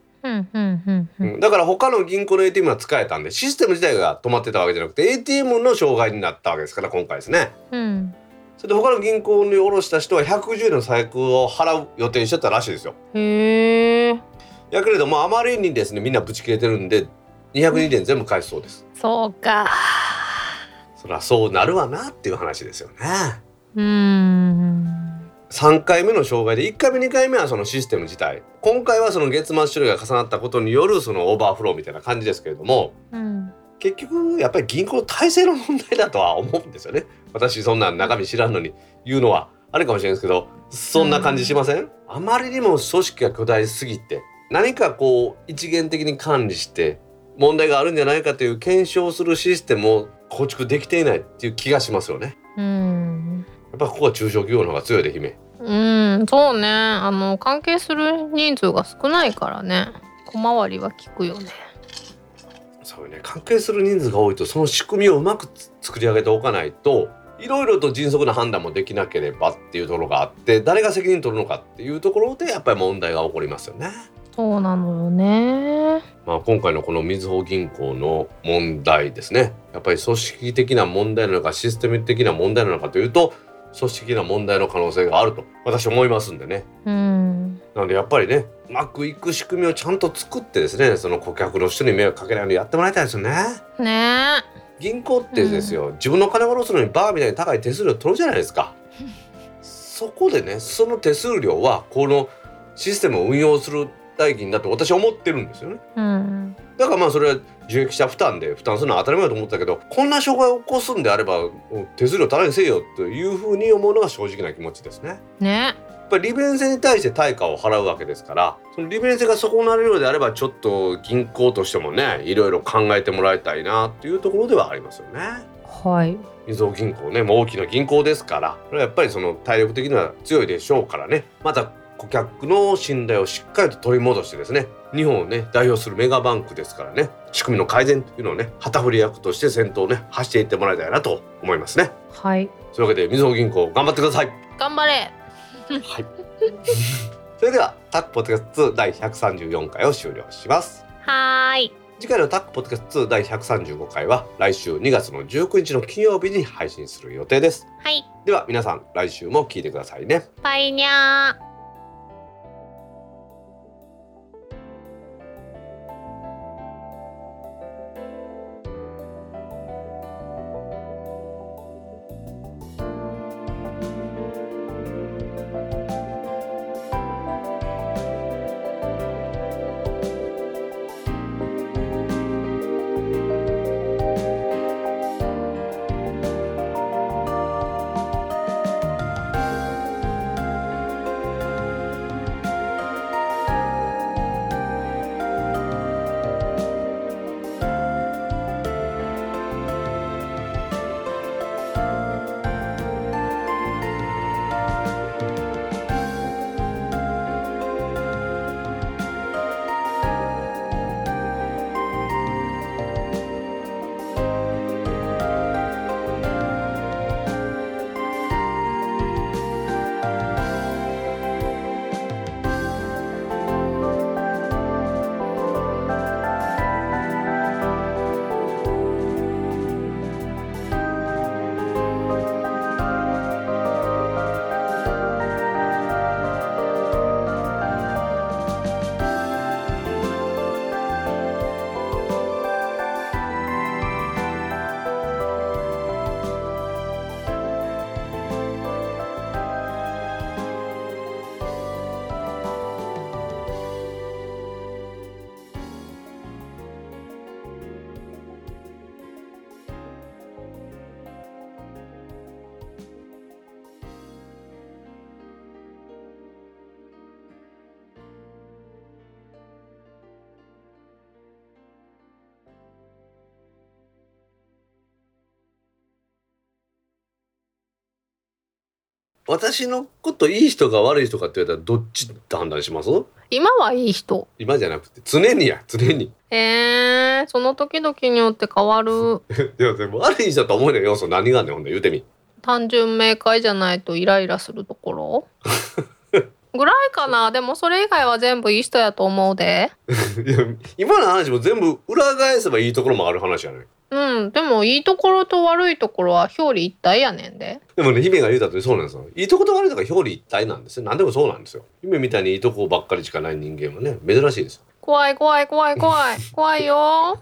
[SPEAKER 2] だから他の銀行の ATM は使えたんでシステム自体が止まってたわけじゃなくて ATM の障害になったわけですから今回ですね。
[SPEAKER 1] うん。
[SPEAKER 2] それで他の銀行に下ろした人は110円の最高を払う予定にしてたらしいですよ。
[SPEAKER 1] へえ
[SPEAKER 2] やけれどもあまりにですねみんなブチ切れてるんで220円全部返すそうです。
[SPEAKER 1] そうか。
[SPEAKER 2] そりゃそうなるわなっていう話ですよね。
[SPEAKER 1] うーん。
[SPEAKER 2] 3回目の障害で1回目2回目はそのシステム自体。今回はその月末処理が重なったことによるそのオーバーフローみたいな感じですけれども
[SPEAKER 1] うん。
[SPEAKER 2] 結局やっぱり銀行の体制の問題だとは思うんですよね。私そんな中身知らんのに言うのはあれかもしれないですけどそんな感じしません、あまりにも組織が巨大すぎて何かこう一元的に管理して問題があるんじゃないかという検証するシステムを構築できていないっていう気がしますよね。
[SPEAKER 1] うん。
[SPEAKER 2] やっぱここは中小企業の方が強いで姫。
[SPEAKER 1] うんそうね。あの関係する人数が少ないからね。小回りは効くよね。
[SPEAKER 2] そうね。関係する人数が多いとその仕組みをうまくつ作り上げておかないといろいろと迅速な判断もできなければっていうところがあって誰が責任取るのかっていうところでやっぱり問題が起こりますよね。
[SPEAKER 1] そうなのよね
[SPEAKER 2] まあ、今回のこのみずほ銀行の問題ですね。やっぱり組織的な問題なのかシステム的な問題なのかというと組織的な問題の可能性があると私思いますんでね。
[SPEAKER 1] うん。
[SPEAKER 2] なのでやっぱりねうまくいく仕組みをちゃんと作ってですねその顧客の人に迷惑かけないようにやってもらいたいですよね。
[SPEAKER 1] ね。
[SPEAKER 2] 銀行ってですよ、自分の金を下ろすのにバーみたいに高い手数料取るじゃないですか。そこでねその手数料はこのシステムを運用する代金だと私は思ってるんですよね。
[SPEAKER 1] うん
[SPEAKER 2] だからまあそれは受益者負担で負担するのは当たり前だと思ったけどこんな障害を起こすんであれば手数料ただにせよというふうに思うのが正直な気持ちですね。
[SPEAKER 1] ね
[SPEAKER 2] やっぱり利便性に対して対価を払うわけですからその利便性が損なわれるようであればちょっと銀行としてもねいろいろ考えてもらいたいなっていうところではありますよね。
[SPEAKER 1] はい
[SPEAKER 2] みずほ銀行ねもう大きな銀行ですからやっぱりその体力的には強いでしょうからねまた顧客の信頼をしっかりと取り戻してですね日本をね代表するメガバンクですからね仕組みの改善というのをね旗振り役として先頭をね走っていってもらいたいなと思いますね。
[SPEAKER 1] はい
[SPEAKER 2] というわけでみずほ銀行頑張ってください。
[SPEAKER 1] 頑張れ
[SPEAKER 2] はい。それではタックポッドキャスト2第134回を終了します。
[SPEAKER 1] はーい
[SPEAKER 2] 次回のタックポッドキャスト2第135回は来週2月の19日の金曜日に配信する予定です。
[SPEAKER 1] はい
[SPEAKER 2] では皆さん来週も聞いてくださいね。
[SPEAKER 1] バイニャー
[SPEAKER 2] 私のこといい人か悪い人かって言われたらどっちって判断します？
[SPEAKER 1] 今はいい人。
[SPEAKER 2] 今じゃなくて常にや常に。
[SPEAKER 1] えー、その時々によって変わる。
[SPEAKER 2] いやでも悪い人と思えない要素何があんねんほんで言うてみ。
[SPEAKER 1] 単純明快じゃないとイライラするところ？ぐらいかな。でもそれ以外は全部いい人やと思うで。
[SPEAKER 2] いや今の話も全部裏返せばいいところもある話やね
[SPEAKER 1] うん。でもいいところと悪いところは表裏一体やねんで。
[SPEAKER 2] でもね姫が言うたとそうなんですよ。いいとこと悪いとこ表裏一体なんですよ。何でもそうなんですよ。姫みたいにいいとこばっかりしかない人間はね珍しいですよ。
[SPEAKER 1] 怖い怖い怖い怖い。怖いよ